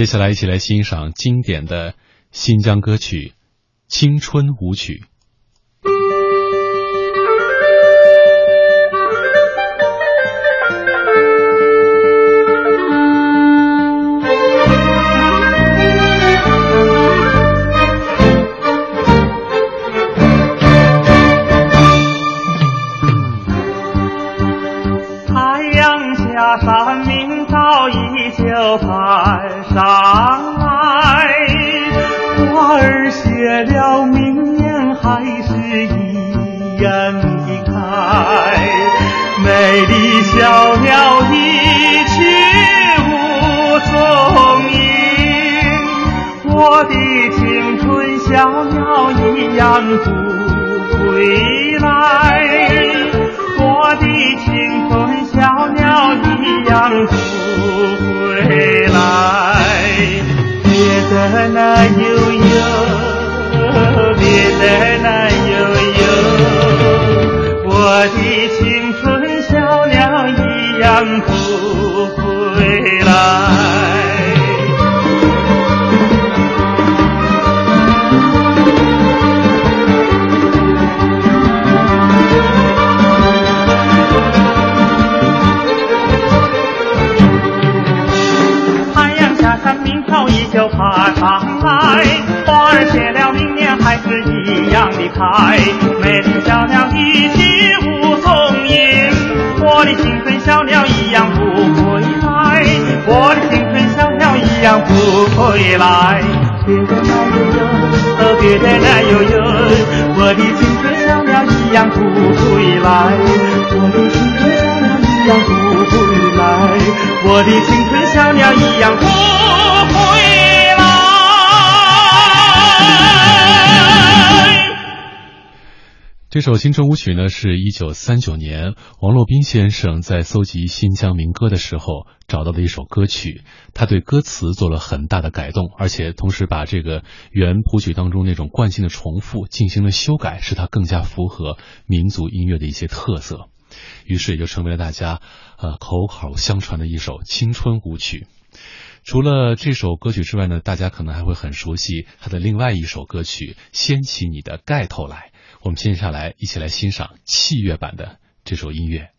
接下来一起来欣赏经典的新疆歌曲《青春舞曲》。来。别的那悠悠，别的那悠悠，我的青春小鸟一样不回来。我的青春小鸟一样不回来。我的青春小鸟一样不回这首《青春舞曲》呢，是一九三九年王洛宾先生在搜集新疆民歌的时候找到的一首歌曲。他对歌词做了很大的改动，而且同时把这个原谱曲当中那种惯性的重复进行了修改，使它更加符合民族音乐的一些特色。于是也就成为了大家呃口口相传的一首青春舞曲。除了这首歌曲之外呢，大家可能还会很熟悉他的另外一首歌曲《掀起你的盖头来》。我们接下来一起来欣赏器乐版的这首音乐。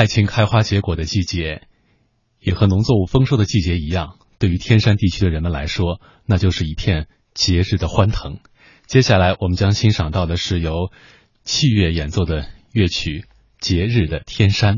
爱情开花结果的季节，也和农作物丰收的季节一样，对于天山地区的人们来说，那就是一片节日的欢腾。接下来我们将欣赏到的是由器乐演奏的乐曲《节日的天山》。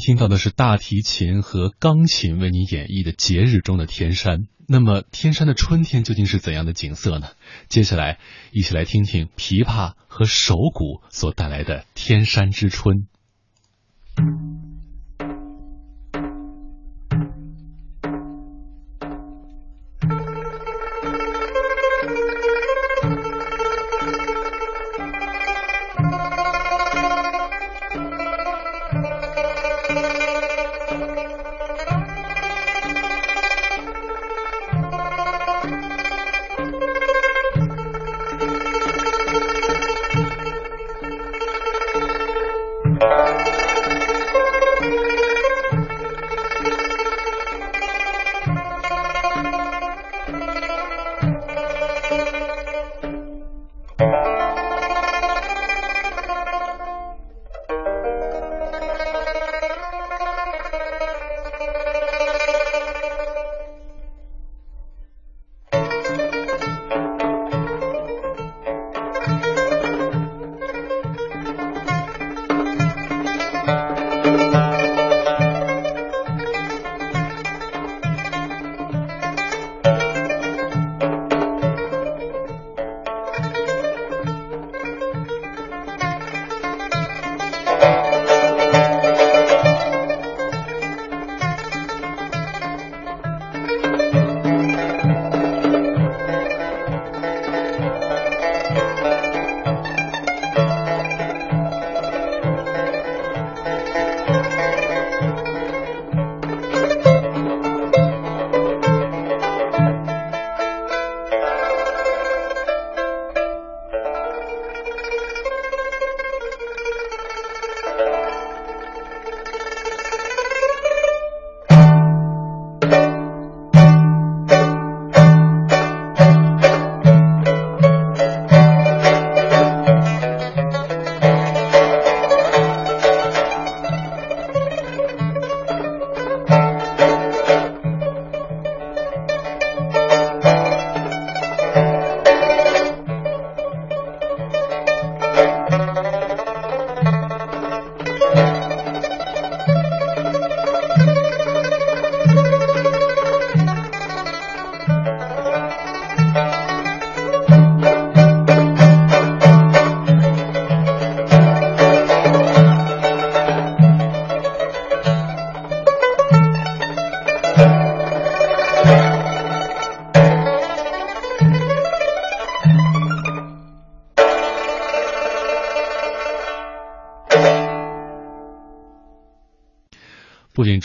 听到的是大提琴和钢琴为你演绎的节日中的天山。那么，天山的春天究竟是怎样的景色呢？接下来，一起来听听琵琶和手鼓所带来的天山之春。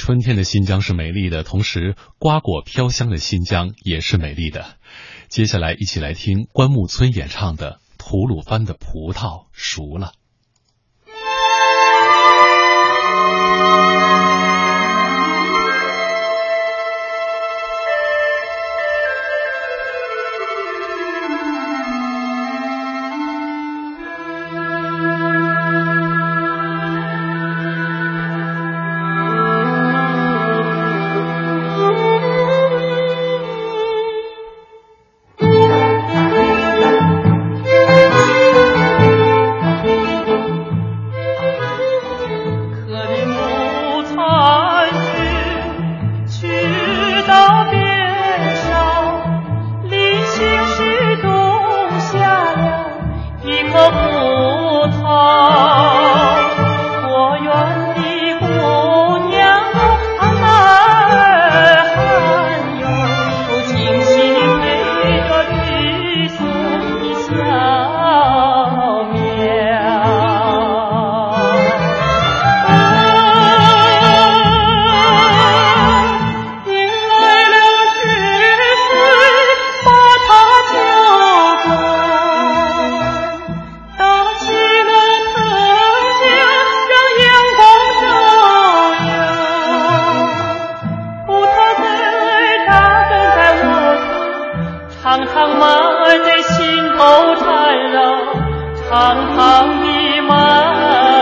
春天的新疆是美丽的，同时瓜果飘香的新疆也是美丽的。接下来，一起来听关牧村演唱的《吐鲁番的葡萄熟了》。长长的门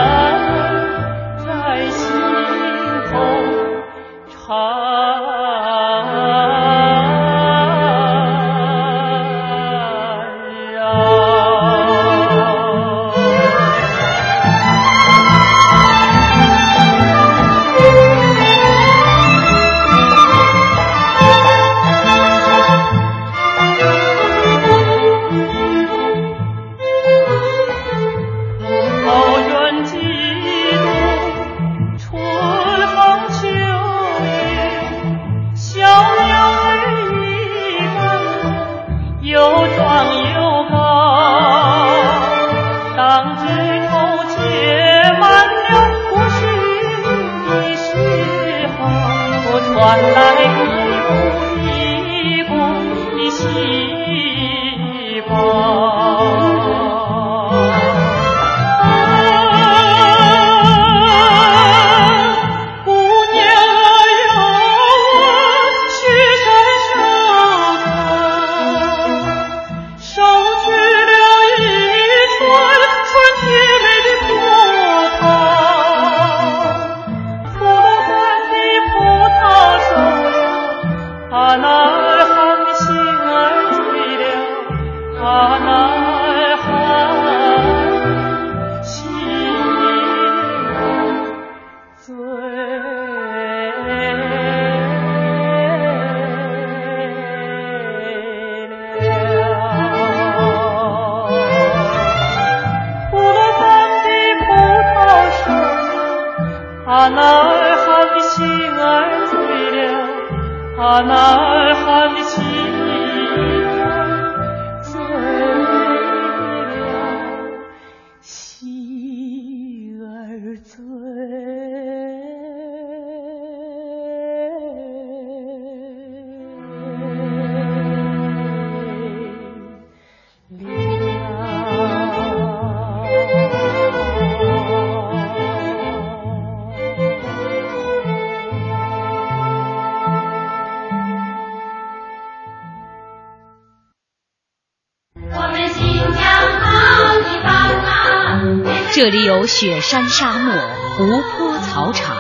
这里有雪山、沙漠、湖泊、草场，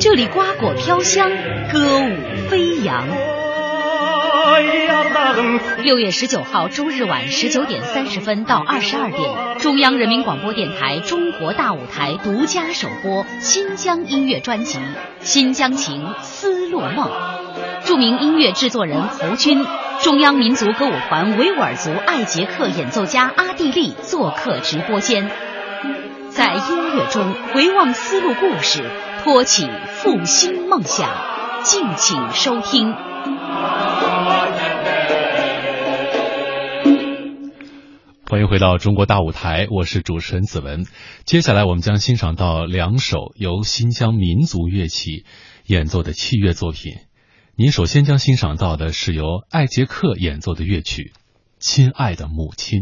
这里瓜果飘香，歌舞飞扬。六月十九号周日晚十九点三十分到二十二点，中央人民广播电台中国大舞台独家首播新疆音乐专辑《新疆情·丝路梦》，著名音乐制作人侯军、中央民族歌舞团维吾尔族艾杰克演奏家阿蒂丽做客直播间，在音乐中回望丝路故事，托起复兴梦想，敬请收听。欢迎回到中国大舞台，我是主持人子文。接下来我们将欣赏到两首由新疆民族乐器演奏的器乐作品。您首先将欣赏到的是由艾杰克演奏的乐曲《亲爱的母亲》。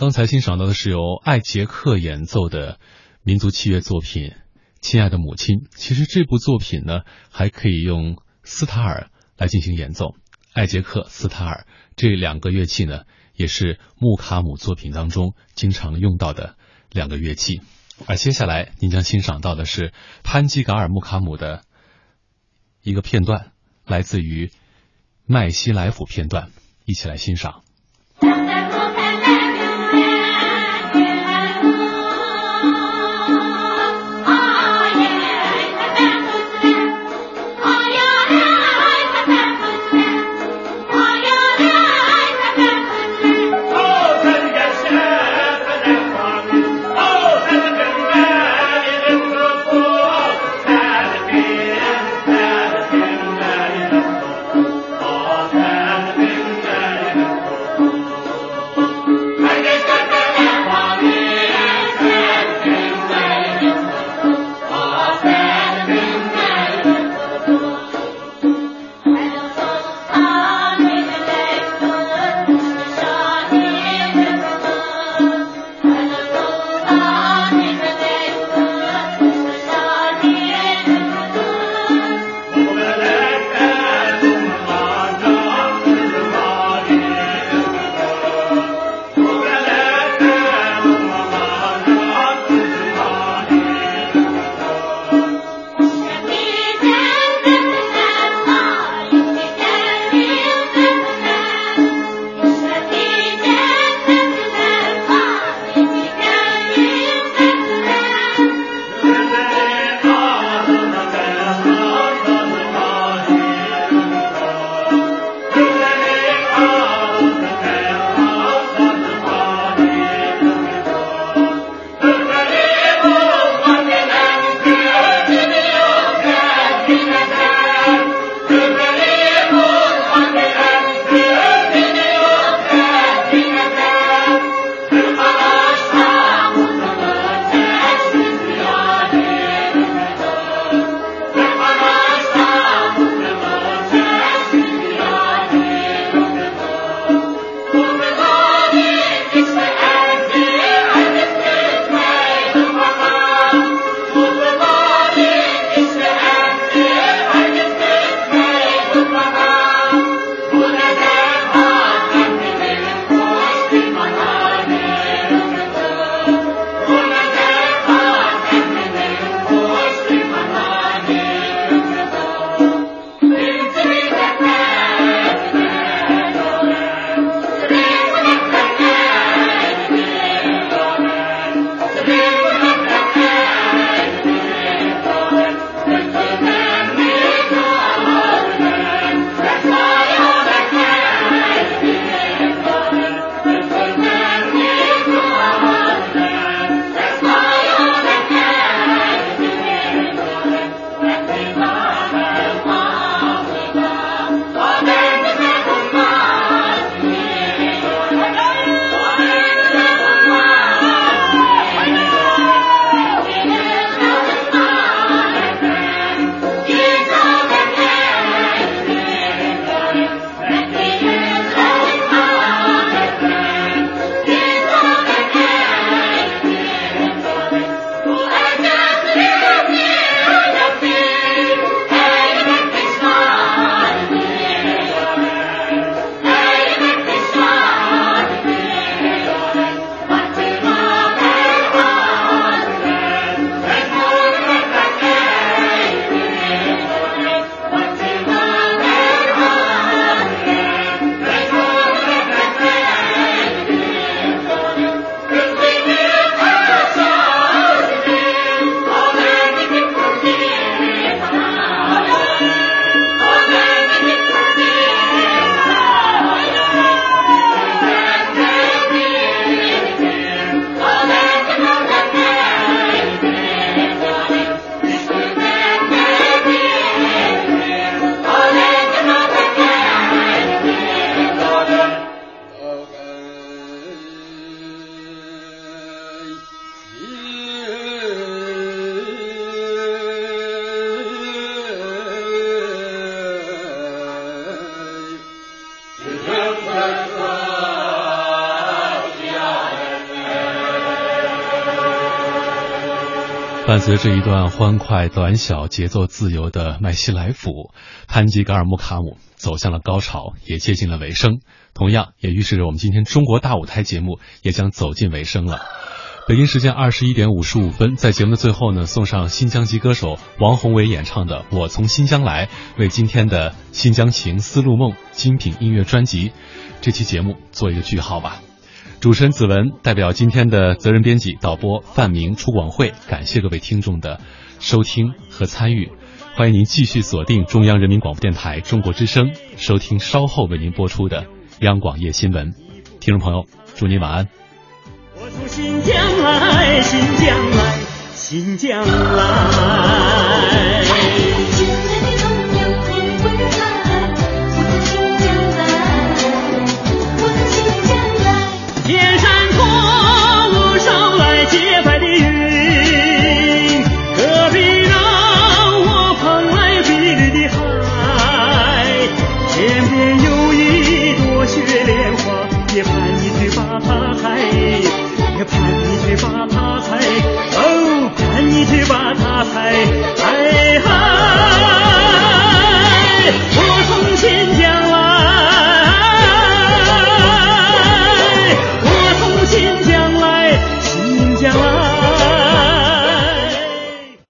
刚才欣赏到的是由艾杰克演奏的民族器乐作品《亲爱的母亲》。其实这部作品呢，还可以用斯塔尔来进行演奏。艾杰克、斯塔尔这两个乐器呢，也是穆卡姆作品当中经常用到的两个乐器。而接下来您将欣赏到的是潘基嘎尔穆卡姆的一个片段，来自于麦西来甫片段，一起来欣赏。伴随这一段欢快、短小、节奏自由的麦西来府，潘吉格尔木卡姆走向了高潮，也接近了尾声。同样，也预示着我们今天中国大舞台节目也将走进尾声了。北京时间二十一点五十五分，在节目的最后呢，送上新疆籍歌手王宏伟演唱的《我从新疆来》，为今天的《新疆情丝路梦》精品音乐专辑这期节目做一个句号吧。主持人子文代表今天的责任编辑导播范明出广会，感谢各位听众的收听和参与。欢迎您继续锁定中央人民广播电台中国之声，收听稍后为您播出的央广夜新闻。听众朋友，祝您晚安。我从新疆来，新疆来，新疆来。